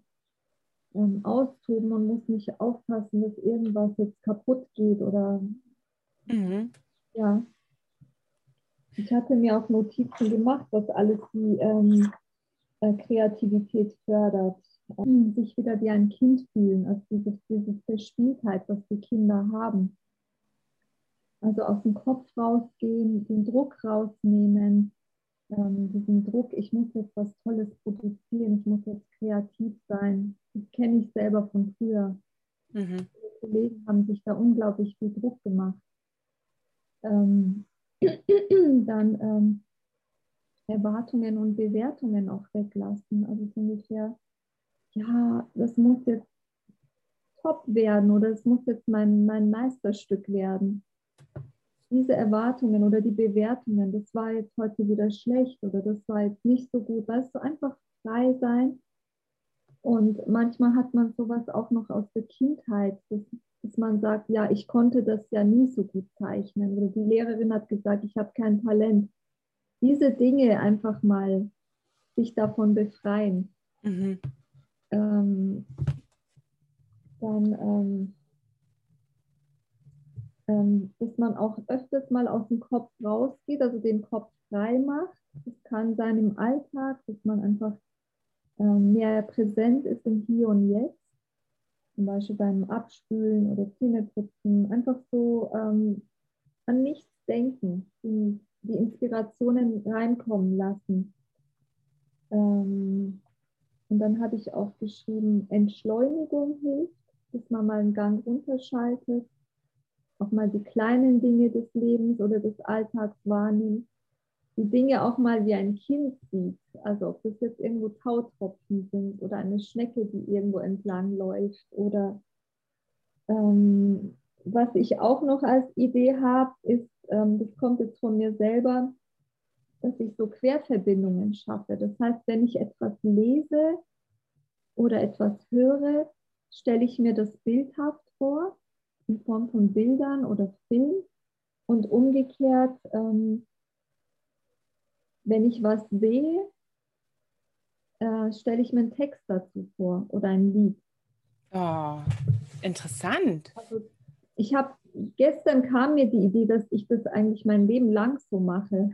ähm, austoben und muss nicht aufpassen, dass irgendwas jetzt kaputt geht oder mhm. ja. Ich hatte mir auch Notizen gemacht, was alles die ähm, äh, Kreativität fördert. Ähm, sich wieder wie ein Kind fühlen, also diese, diese Verspieltheit, was die Kinder haben also aus dem Kopf rausgehen, den Druck rausnehmen, ähm, diesen Druck, ich muss jetzt was Tolles produzieren, ich muss jetzt kreativ sein. Das kenne ich selber von früher. Mhm. Die Kollegen haben sich da unglaublich viel Druck gemacht. Ähm, *clears throat* dann ähm, Erwartungen und Bewertungen auch weglassen. Also so ungefähr, ja, das muss jetzt top werden oder es muss jetzt mein, mein Meisterstück werden diese Erwartungen oder die Bewertungen, das war jetzt heute wieder schlecht oder das war jetzt nicht so gut, weißt du, einfach frei sein. Und manchmal hat man sowas auch noch aus der Kindheit, dass, dass man sagt, ja, ich konnte das ja nie so gut zeichnen. Oder die Lehrerin hat gesagt, ich habe kein Talent. Diese Dinge einfach mal sich davon befreien. Mhm. Ähm, dann ähm, dass man auch öfters mal aus dem Kopf rausgeht, also den Kopf frei macht. Das kann sein im Alltag, dass man einfach ähm, mehr präsent ist im Hier und Jetzt. Zum Beispiel beim Abspülen oder Zähneputzen. Einfach so ähm, an nichts denken, die, die Inspirationen reinkommen lassen. Ähm, und dann habe ich auch geschrieben, Entschleunigung hilft, dass man mal einen Gang runterschaltet auch mal die kleinen Dinge des Lebens oder des Alltags wahrnimmt, die Dinge auch mal wie ein Kind sieht. Also ob das jetzt irgendwo Tautropfen sind oder eine Schnecke, die irgendwo entlang läuft oder ähm, was ich auch noch als Idee habe, ist, ähm, das kommt jetzt von mir selber, dass ich so Querverbindungen schaffe. Das heißt, wenn ich etwas lese oder etwas höre, stelle ich mir das bildhaft vor in Form von Bildern oder Film Und umgekehrt, ähm, wenn ich was sehe, äh, stelle ich mir einen Text dazu vor oder ein Lied. Oh, interessant. Also ich habe gestern kam mir die Idee, dass ich das eigentlich mein Leben lang so mache.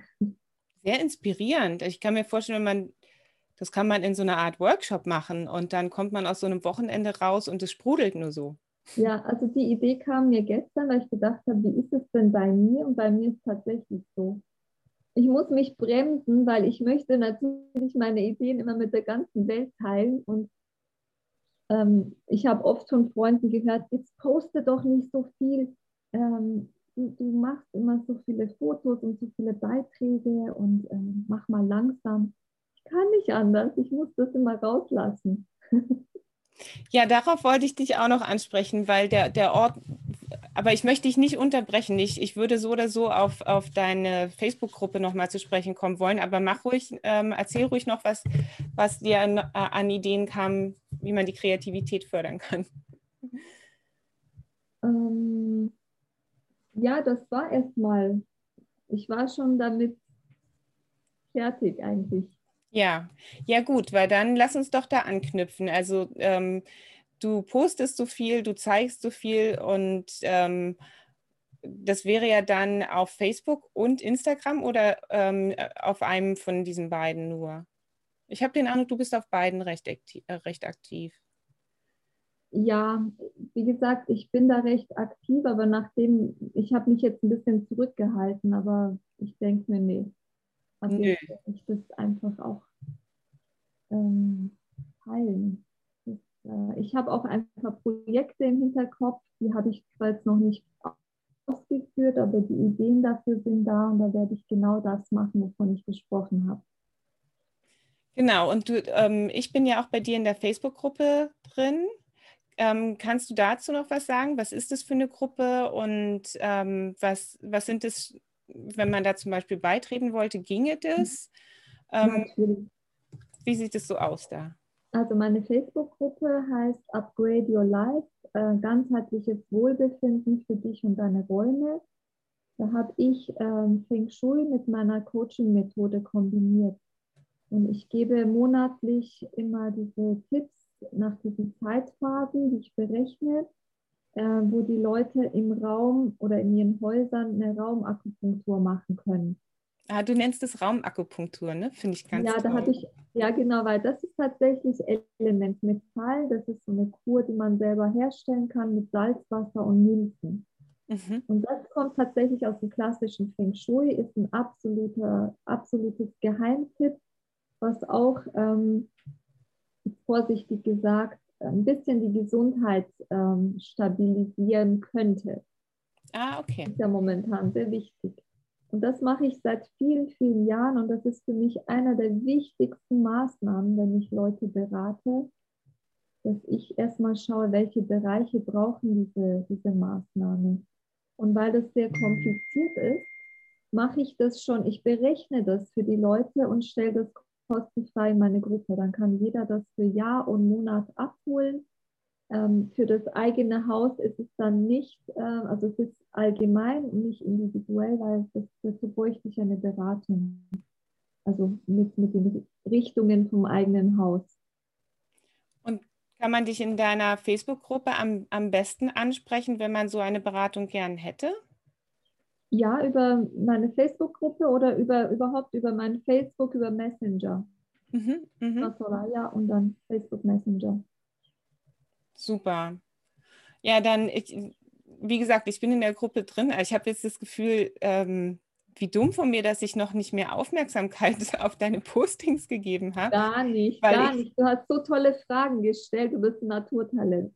Sehr inspirierend. Ich kann mir vorstellen, wenn man das kann man in so einer Art Workshop machen und dann kommt man aus so einem Wochenende raus und es sprudelt nur so. Ja, also die Idee kam mir gestern, weil ich gedacht habe, wie ist es denn bei mir? Und bei mir ist es tatsächlich so. Ich muss mich bremsen, weil ich möchte natürlich meine Ideen immer mit der ganzen Welt teilen. Und ähm, ich habe oft von Freunden gehört, jetzt poste doch nicht so viel. Ähm, du, du, machst immer so viele Fotos und so viele Beiträge und ähm, mach mal langsam. Ich kann nicht anders. Ich muss das immer rauslassen. *laughs* Ja, darauf wollte ich dich auch noch ansprechen, weil der, der Ort, aber ich möchte dich nicht unterbrechen. Ich, ich würde so oder so auf, auf deine Facebook-Gruppe nochmal zu sprechen kommen wollen, aber mach ruhig, ähm, erzähl ruhig noch, was, was dir an, an, Ideen kam, wie man die Kreativität fördern kann. Ähm, ja, das war erstmal, ich war schon damit fertig eigentlich. Ja, ja gut, weil dann lass uns doch da anknüpfen. Also ähm, du postest so viel, du zeigst so viel und ähm, das wäre ja dann auf Facebook und Instagram oder ähm, auf einem von diesen beiden nur? Ich habe den Eindruck, du bist auf beiden recht aktiv, äh, recht aktiv. Ja, wie gesagt, ich bin da recht aktiv, aber nachdem, ich habe mich jetzt ein bisschen zurückgehalten, aber ich denke mir, nee, also Nö. ich das einfach auch ähm, teilen. Das, äh, ich habe auch einfach Projekte im Hinterkopf, die habe ich zwar jetzt noch nicht ausgeführt, aber die Ideen dafür sind da und da werde ich genau das machen, wovon ich gesprochen habe. Genau, und du, ähm, ich bin ja auch bei dir in der Facebook-Gruppe drin. Ähm, kannst du dazu noch was sagen? Was ist das für eine Gruppe und ähm, was, was sind das wenn man da zum Beispiel beitreten wollte, ginge das? Ähm, wie sieht es so aus da? Also meine Facebook-Gruppe heißt Upgrade Your Life, äh, ganzheitliches Wohlbefinden für dich und deine Räume. Da habe ich ähm, Feng Shui mit meiner Coaching-Methode kombiniert. Und ich gebe monatlich immer diese Tipps nach diesen Zeitphasen, die ich berechne äh, wo die Leute im Raum oder in ihren Häusern eine Raumakupunktur machen können. Ah, du nennst es Raumakupunktur, ne? Finde ich ganz Ja, toll. da hatte ich, ja genau, weil das ist tatsächlich Element Metall. Das ist so eine Kur, die man selber herstellen kann mit Salzwasser und Münzen. Mhm. Und das kommt tatsächlich aus dem klassischen Feng Shui, ist ein absoluter, absolutes Geheimtipp, was auch ähm, vorsichtig gesagt ein bisschen die Gesundheit ähm, stabilisieren könnte. Ah, okay. Das ist ja momentan sehr wichtig. Und das mache ich seit vielen, vielen Jahren und das ist für mich einer der wichtigsten Maßnahmen, wenn ich Leute berate, dass ich erstmal schaue, welche Bereiche brauchen diese, diese Maßnahme. Und weil das sehr kompliziert ist, mache ich das schon, ich berechne das für die Leute und stelle das kostenfrei in meine Gruppe. Dann kann jeder das für Jahr und Monat abholen. Ähm, für das eigene Haus ist es dann nicht, äh, also es ist allgemein und nicht individuell, weil das, dazu bräuchte ich eine Beratung. Also mit, mit den Richtungen vom eigenen Haus. Und kann man dich in deiner Facebook-Gruppe am, am besten ansprechen, wenn man so eine Beratung gern hätte? Ja, über meine Facebook-Gruppe oder über überhaupt über mein Facebook, über Messenger. Mhm, mh. Ja, und dann Facebook Messenger. Super. Ja, dann, ich, wie gesagt, ich bin in der Gruppe drin. Ich habe jetzt das Gefühl, ähm, wie dumm von mir, dass ich noch nicht mehr Aufmerksamkeit *laughs* auf deine Postings gegeben habe. Gar nicht, gar nicht. Du hast so tolle Fragen gestellt. Du bist ein Naturtalent.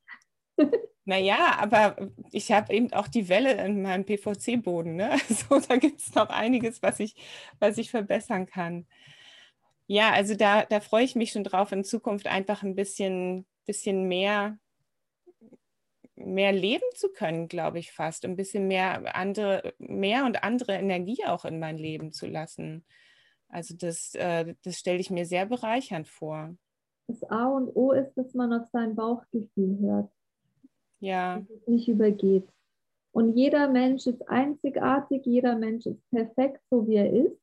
*laughs* Naja, aber ich habe eben auch die Welle in meinem PVC-Boden. Ne? *laughs* Also da gibt es noch einiges, was ich, was ich verbessern kann. Ja, also da, da freue ich mich schon drauf, in Zukunft einfach ein bisschen, bisschen mehr, mehr leben zu können, glaube ich fast. Ein bisschen mehr andere, mehr und andere Energie auch in mein Leben zu lassen. Also das, äh, das stelle ich mir sehr bereichernd vor. Das A und O ist, dass man auf sein Bauchgefühl hört ja. dass es nicht übergeht. Und jeder Mensch ist einzigartig, jeder Mensch ist perfekt, so wie er ist.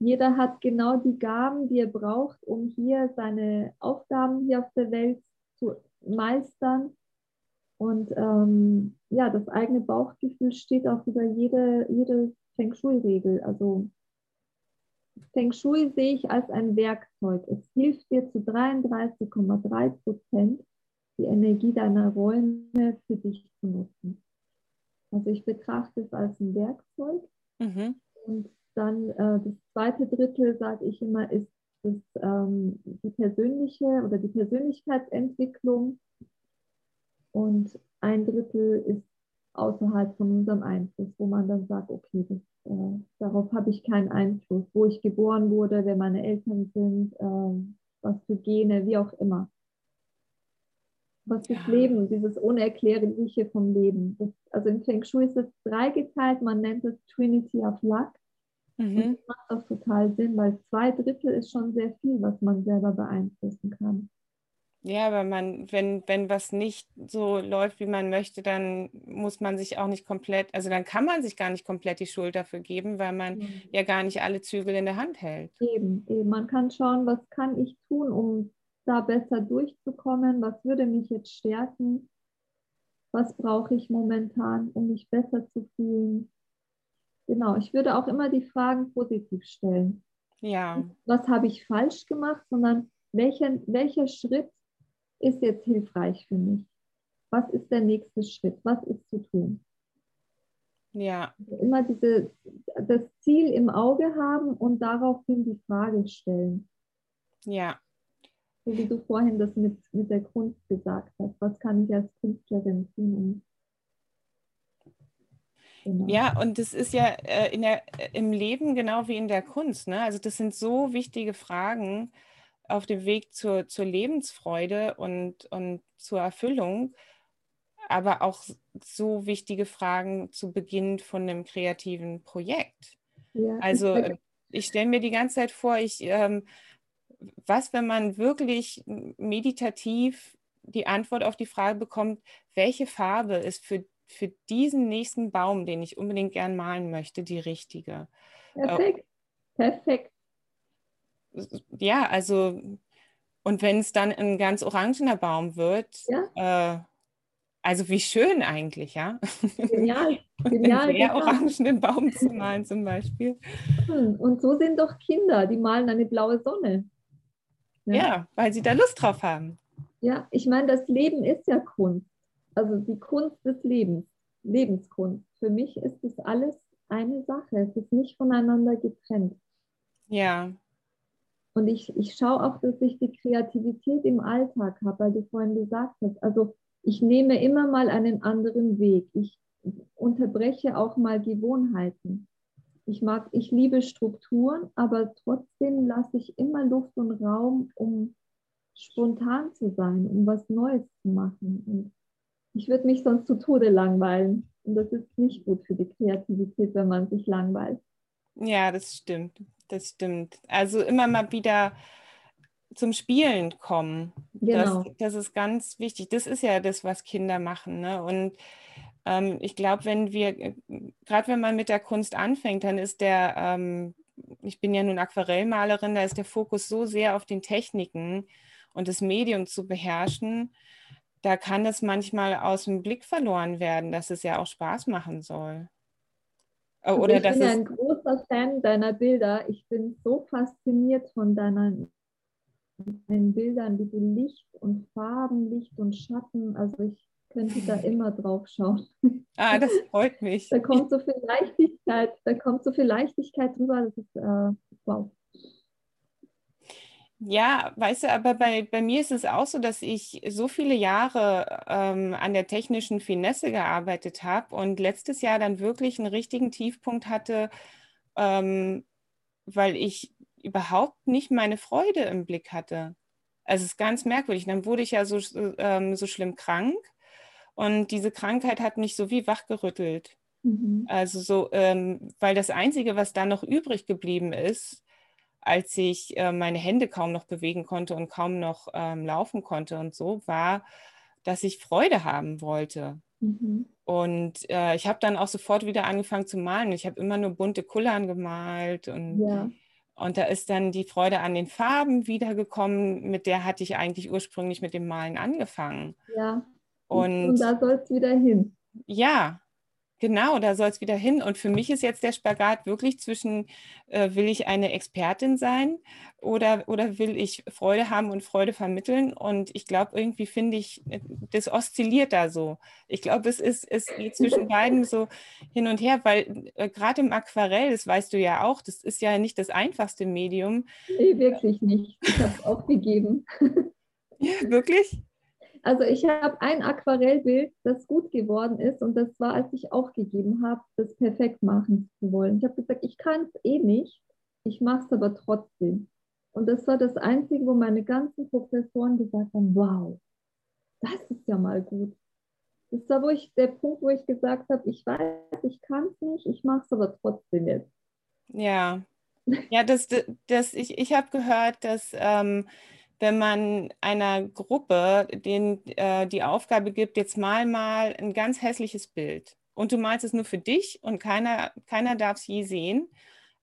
Jeder hat genau die Gaben, die er braucht, um hier seine Aufgaben hier auf der Welt zu meistern. Und ähm, ja, das eigene Bauchgefühl steht auch über jede, jede Feng Shui-Regel. Also Feng Shui sehe ich als ein Werkzeug. Es hilft dir zu 33,3 Prozent die Energie deiner Räume für dich zu nutzen. Also ich betrachte es als ein Werkzeug. Mhm. Und dann äh, das zweite Drittel, sage ich immer, ist das, ähm, die persönliche oder die Persönlichkeitsentwicklung. Und ein Drittel ist außerhalb von unserem Einfluss, wo man dann sagt, okay, das, äh, darauf habe ich keinen Einfluss, wo ich geboren wurde, wer meine Eltern sind, äh, was für Gene, wie auch immer. Was das ja. Leben, dieses Unerklärliche vom Leben. Das, also in Feng Shui ist es dreigeteilt, man nennt es Trinity of Luck. Mhm. das macht auch total Sinn, weil zwei Drittel ist schon sehr viel, was man selber beeinflussen kann. Ja, aber man, wenn, wenn was nicht so läuft, wie man möchte, dann muss man sich auch nicht komplett, also dann kann man sich gar nicht komplett die Schuld dafür geben, weil man mhm. ja gar nicht alle Zügel in der Hand hält. Eben, eben. Man kann schauen, was kann ich tun, um da besser durchzukommen, was würde mich jetzt stärken, was brauche ich momentan, um mich besser zu fühlen. Genau, ich würde auch immer die Fragen positiv stellen. Ja. Was habe ich falsch gemacht, sondern welcher, welcher Schritt ist jetzt hilfreich für mich? Was ist der nächste Schritt? Was ist zu tun? Ja. Also immer diese, das Ziel im Auge haben und daraufhin die Frage stellen. Ja. So wie du vorhin das mit, mit der Kunst gesagt hast. Was kann ich als Künstlerin tun, Genau. Ja, und das ist ja äh, in der, äh, im Leben genau wie in der Kunst. Ne? Also das sind so wichtige Fragen auf dem Weg zur, zur Lebensfreude und, und zur Erfüllung, aber auch so wichtige Fragen zu Beginn von einem kreativen Projekt. Ja, also ich, ich stelle mir die ganze Zeit vor, ich, ähm, was, wenn man wirklich meditativ die Antwort auf die Frage bekommt, welche Farbe ist für für diesen nächsten Baum, den ich unbedingt gern malen möchte, die richtige. Perfekt. Perfekt. Ja, also, und wenn es dann ein ganz orangener Baum wird, ja. äh, also wie schön eigentlich, ja? Genial, *laughs* genial. einen sehr orangenen Baum zu *laughs* malen zum Beispiel. Und so sind doch Kinder, die malen eine blaue Sonne. Ja, ja weil sie da Lust drauf haben. Ja, ich meine, das Leben ist ja Kunst also die Kunst des Lebens, Lebenskunst. Für mich ist es alles eine Sache. Es ist nicht voneinander getrennt. Ja. Und ich, ich schaue auch, dass ich die Kreativität im Alltag habe, weil du vorhin gesagt hast. Also ich nehme immer mal einen anderen Weg. Ich unterbreche auch mal Gewohnheiten. Ich mag, ich liebe Strukturen, aber trotzdem lasse ich immer Luft und Raum, um spontan zu sein, um was Neues zu machen. Und ich würde mich sonst zu Tode langweilen. Und das ist nicht gut für die Kreativität, wenn man sich langweilt. Ja, das stimmt. Das stimmt. Also immer mal wieder zum Spielen kommen. Genau. Das, das ist ganz wichtig. Das ist ja das, was Kinder machen. Ne? Und ähm, ich glaube, wenn wir, gerade wenn man mit der Kunst anfängt, dann ist der, ähm, ich bin ja nun Aquarellmalerin, da ist der Fokus so sehr auf den Techniken und das Medium zu beherrschen, da kann es manchmal aus dem Blick verloren werden, dass es ja auch Spaß machen soll. Äh, also oder ich bin ein großer Fan deiner Bilder. Ich bin so fasziniert von deinen, deinen Bildern, wie du Licht und Farben, Licht und Schatten, also ich könnte da immer drauf schauen. Ah, das freut mich. da kommt so viel Leichtigkeit, da kommt so viel Leichtigkeit drüber, das ist äh, wow. Ja, weißt du, aber bei, bei mir ist es auch so, dass ich so viele Jahre ähm, an der technischen Finesse gearbeitet habe und letztes Jahr dann wirklich einen richtigen Tiefpunkt hatte, ähm, weil ich überhaupt nicht meine Freude im Blick hatte. Also es ist ganz merkwürdig. Dann wurde ich ja so, ähm, so schlimm krank und diese Krankheit hat mich so wie wachgerüttelt. Mhm. Also so, ähm, weil das Einzige, was da noch übrig geblieben ist, als ich äh, meine Hände kaum noch bewegen konnte und kaum noch ähm, laufen konnte und so, war, dass ich Freude haben wollte. Mhm. Und äh, ich habe dann auch sofort wieder angefangen zu malen. Ich habe immer nur bunte Kullern gemalt und, ja. und da ist dann die Freude an den Farben wiedergekommen, mit der hatte ich eigentlich ursprünglich mit dem Malen angefangen. Ja. Und, und da soll es wieder hin. Ja, Genau, da soll es wieder hin. Und für mich ist jetzt der Spagat wirklich zwischen, äh, will ich eine Expertin sein oder, oder will ich Freude haben und Freude vermitteln? Und ich glaube, irgendwie finde ich, äh, das oszilliert da so. Ich glaube, es ist, es geht zwischen beiden so hin und her, weil äh, gerade im Aquarell, das weißt du ja auch, das ist ja nicht das einfachste Medium. Nee, wirklich nicht. Ich habe es *laughs* aufgegeben. Ja, *laughs* wirklich? Also ich habe ein Aquarellbild, das gut geworden ist und das war, als ich aufgegeben habe, das perfekt machen zu wollen. Ich habe gesagt, ich kann es eh nicht, ich mache es aber trotzdem. Und das war das Einzige, wo meine ganzen Professoren gesagt haben, wow, das ist ja mal gut. Das war wo ich, der Punkt, wo ich gesagt habe, ich weiß, ich kann es nicht, ich mache es aber trotzdem jetzt. Ja, ja, das, das, ich, ich habe gehört, dass ähm, wenn man einer Gruppe den, äh, die Aufgabe gibt, jetzt mal mal ein ganz hässliches Bild und du malst es nur für dich und keiner, keiner darf es je sehen.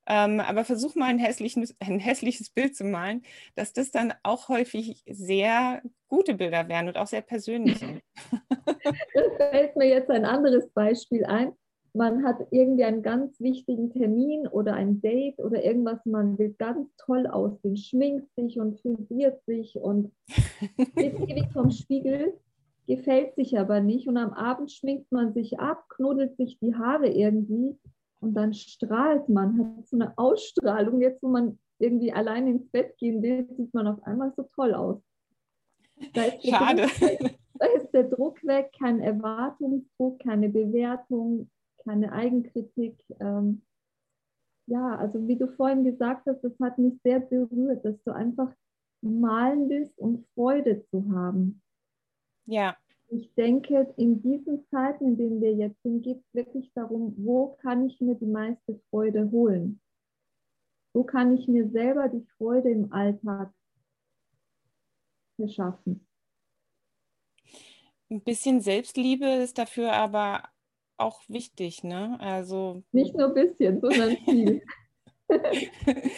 Ähm, aber versuch mal ein, hässliches, ein hässliches Bild zu malen, dass das dann auch häufig sehr gute Bilder werden und auch sehr persönliche. *laughs* da fällt mir jetzt ein anderes Beispiel ein man hat irgendwie einen ganz wichtigen Termin oder ein Date oder irgendwas, man will ganz toll aussehen, schminkt sich und frisiert sich und *laughs* ist ewig vom Spiegel, gefällt sich aber nicht und am Abend schminkt man sich ab, knuddelt sich die Haare irgendwie und dann strahlt man, hat so eine Ausstrahlung. Jetzt, wo man irgendwie allein ins Bett gehen will, sieht man auf einmal so toll aus. Da Schade. Druck, da ist der Druck weg, kein Erwartungsdruck, keine Bewertung, keine Eigenkritik. Ähm, ja, also wie du vorhin gesagt hast, das hat mich sehr berührt, dass du einfach malen willst, um Freude zu haben. Ja. Ich denke, in diesen Zeiten, in denen wir jetzt sind, geht es wirklich darum, wo kann ich mir die meiste Freude holen? Wo kann ich mir selber die Freude im Alltag verschaffen? Ein bisschen Selbstliebe ist dafür aber auch wichtig, ne? Also nicht nur ein bisschen, sondern viel. *laughs* *laughs*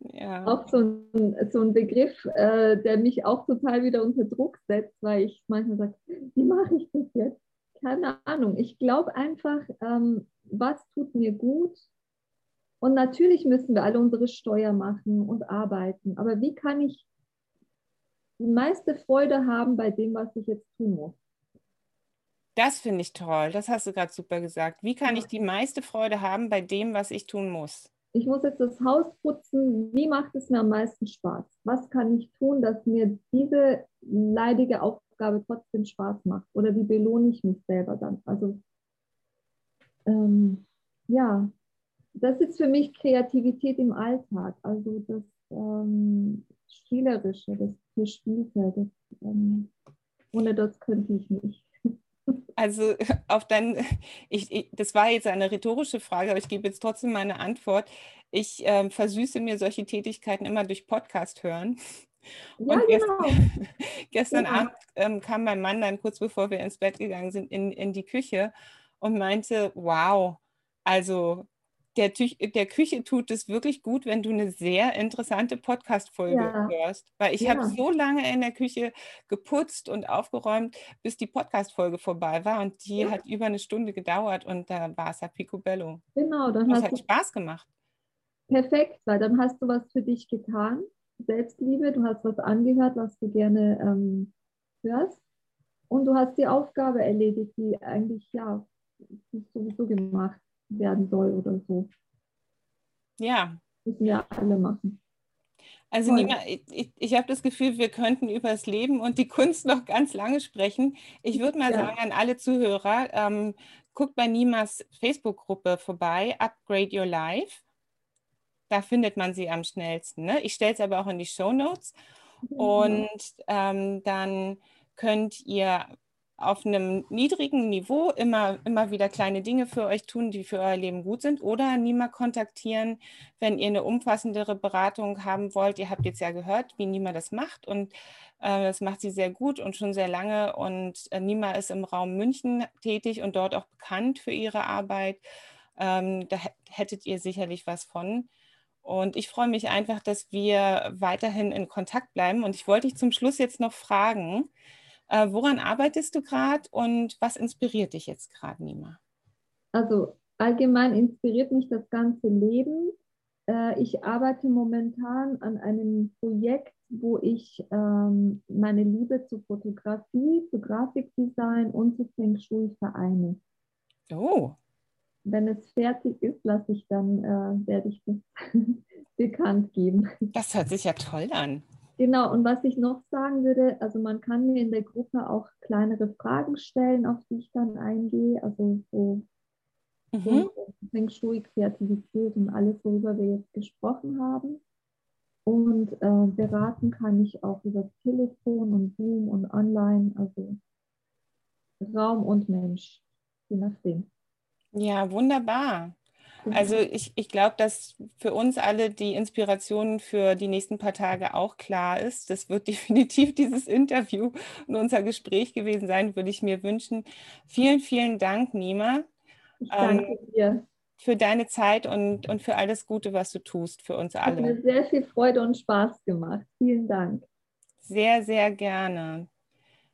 ja. Auch so ein, so ein Begriff, äh, der mich auch total wieder unter Druck setzt, weil ich manchmal sage, wie mache ich das jetzt? Keine Ahnung. Ich glaube einfach, ähm, was tut mir gut? Und natürlich müssen wir alle unsere Steuer machen und arbeiten. Aber wie kann ich die meiste Freude haben bei dem, was ich jetzt tun muss? Das finde ich toll. Das hast du gerade super gesagt. Wie kann ich die meiste Freude haben bei dem, was ich tun muss? Ich muss jetzt das Haus putzen. Wie macht es mir am meisten Spaß? Was kann ich tun, dass mir diese leidige Aufgabe trotzdem Spaß macht? Oder wie belohne ich mich selber dann? Also ähm, ja, das ist für mich Kreativität im Alltag. Also das ähm, Spielerische, das Verspielte. Das, ähm, ohne das könnte ich nicht. Also *laughs* auf dein, *laughs* ich, ich, das war jetzt eine rhetorische Frage, aber ich gebe jetzt trotzdem meine Antwort. Ich äh, versüße mir solche Tätigkeiten immer durch Podcast hören. Ja, und genau. *laughs* gestern, gestern. Abend ähm, kam mein Mann dann kurz bevor wir ins Bett gegangen sind in, in die Küche und meinte, wow, also der, der Küche tut es wirklich gut, wenn du eine sehr interessante Podcast-Folge ja. hörst. Weil ich ja. habe so lange in der Küche geputzt und aufgeräumt, bis die Podcast-Folge vorbei war. Und die ja. hat über eine Stunde gedauert und da war es ja picobello. Genau, dann das hat Spaß gemacht. Perfekt, weil dann hast du was für dich getan. Selbstliebe, du hast was angehört, was du gerne ähm, hörst. Und du hast die Aufgabe erledigt, die eigentlich ja sowieso gemacht werden soll oder so. Ja. Müssen wir alle machen. Also Nima, ich, ich habe das Gefühl, wir könnten über das Leben und die Kunst noch ganz lange sprechen. Ich würde mal ja. sagen an alle Zuhörer, ähm, guckt bei Nimas Facebook-Gruppe vorbei, Upgrade Your Life. Da findet man sie am schnellsten. Ne? Ich stelle es aber auch in die Show Notes. Mhm. Und ähm, dann könnt ihr auf einem niedrigen Niveau immer, immer wieder kleine Dinge für euch tun, die für euer Leben gut sind oder Nima kontaktieren, wenn ihr eine umfassendere Beratung haben wollt. Ihr habt jetzt ja gehört, wie Nima das macht und äh, das macht sie sehr gut und schon sehr lange und äh, Nima ist im Raum München tätig und dort auch bekannt für ihre Arbeit. Ähm, da hättet ihr sicherlich was von. Und ich freue mich einfach, dass wir weiterhin in Kontakt bleiben. Und ich wollte dich zum Schluss jetzt noch fragen, äh, woran arbeitest du gerade und was inspiriert dich jetzt gerade, Nima? Also allgemein inspiriert mich das ganze Leben. Äh, ich arbeite momentan an einem Projekt, wo ich ähm, meine Liebe zur Fotografie, zu Grafikdesign und zu Feng Shui vereine. Oh. Wenn es fertig ist, lasse ich dann, äh, werde ich das *laughs* bekannt geben. Das hört sich ja toll an. Genau, und was ich noch sagen würde, also man kann mir in der Gruppe auch kleinere Fragen stellen, auf die ich dann eingehe, also so mhm. Feng Shui, Kreativität und alles, worüber wir jetzt gesprochen haben. Und äh, beraten kann ich auch über Telefon und Zoom und online, also Raum und Mensch, je nachdem. Ja, wunderbar. Also *laughs* ich, ich glaube, dass für uns alle die Inspiration für die nächsten paar Tage auch klar ist. Das wird *laughs* definitiv dieses Interview und unser Gespräch gewesen sein, würde ich mir wünschen. Vielen, vielen Dank, Nima. Ich danke ähm, dir. Für deine Zeit und, und für alles Gute, was du tust, für uns alle. Hat mir sehr viel Freude und Spaß gemacht. Vielen Dank. Sehr, sehr gerne.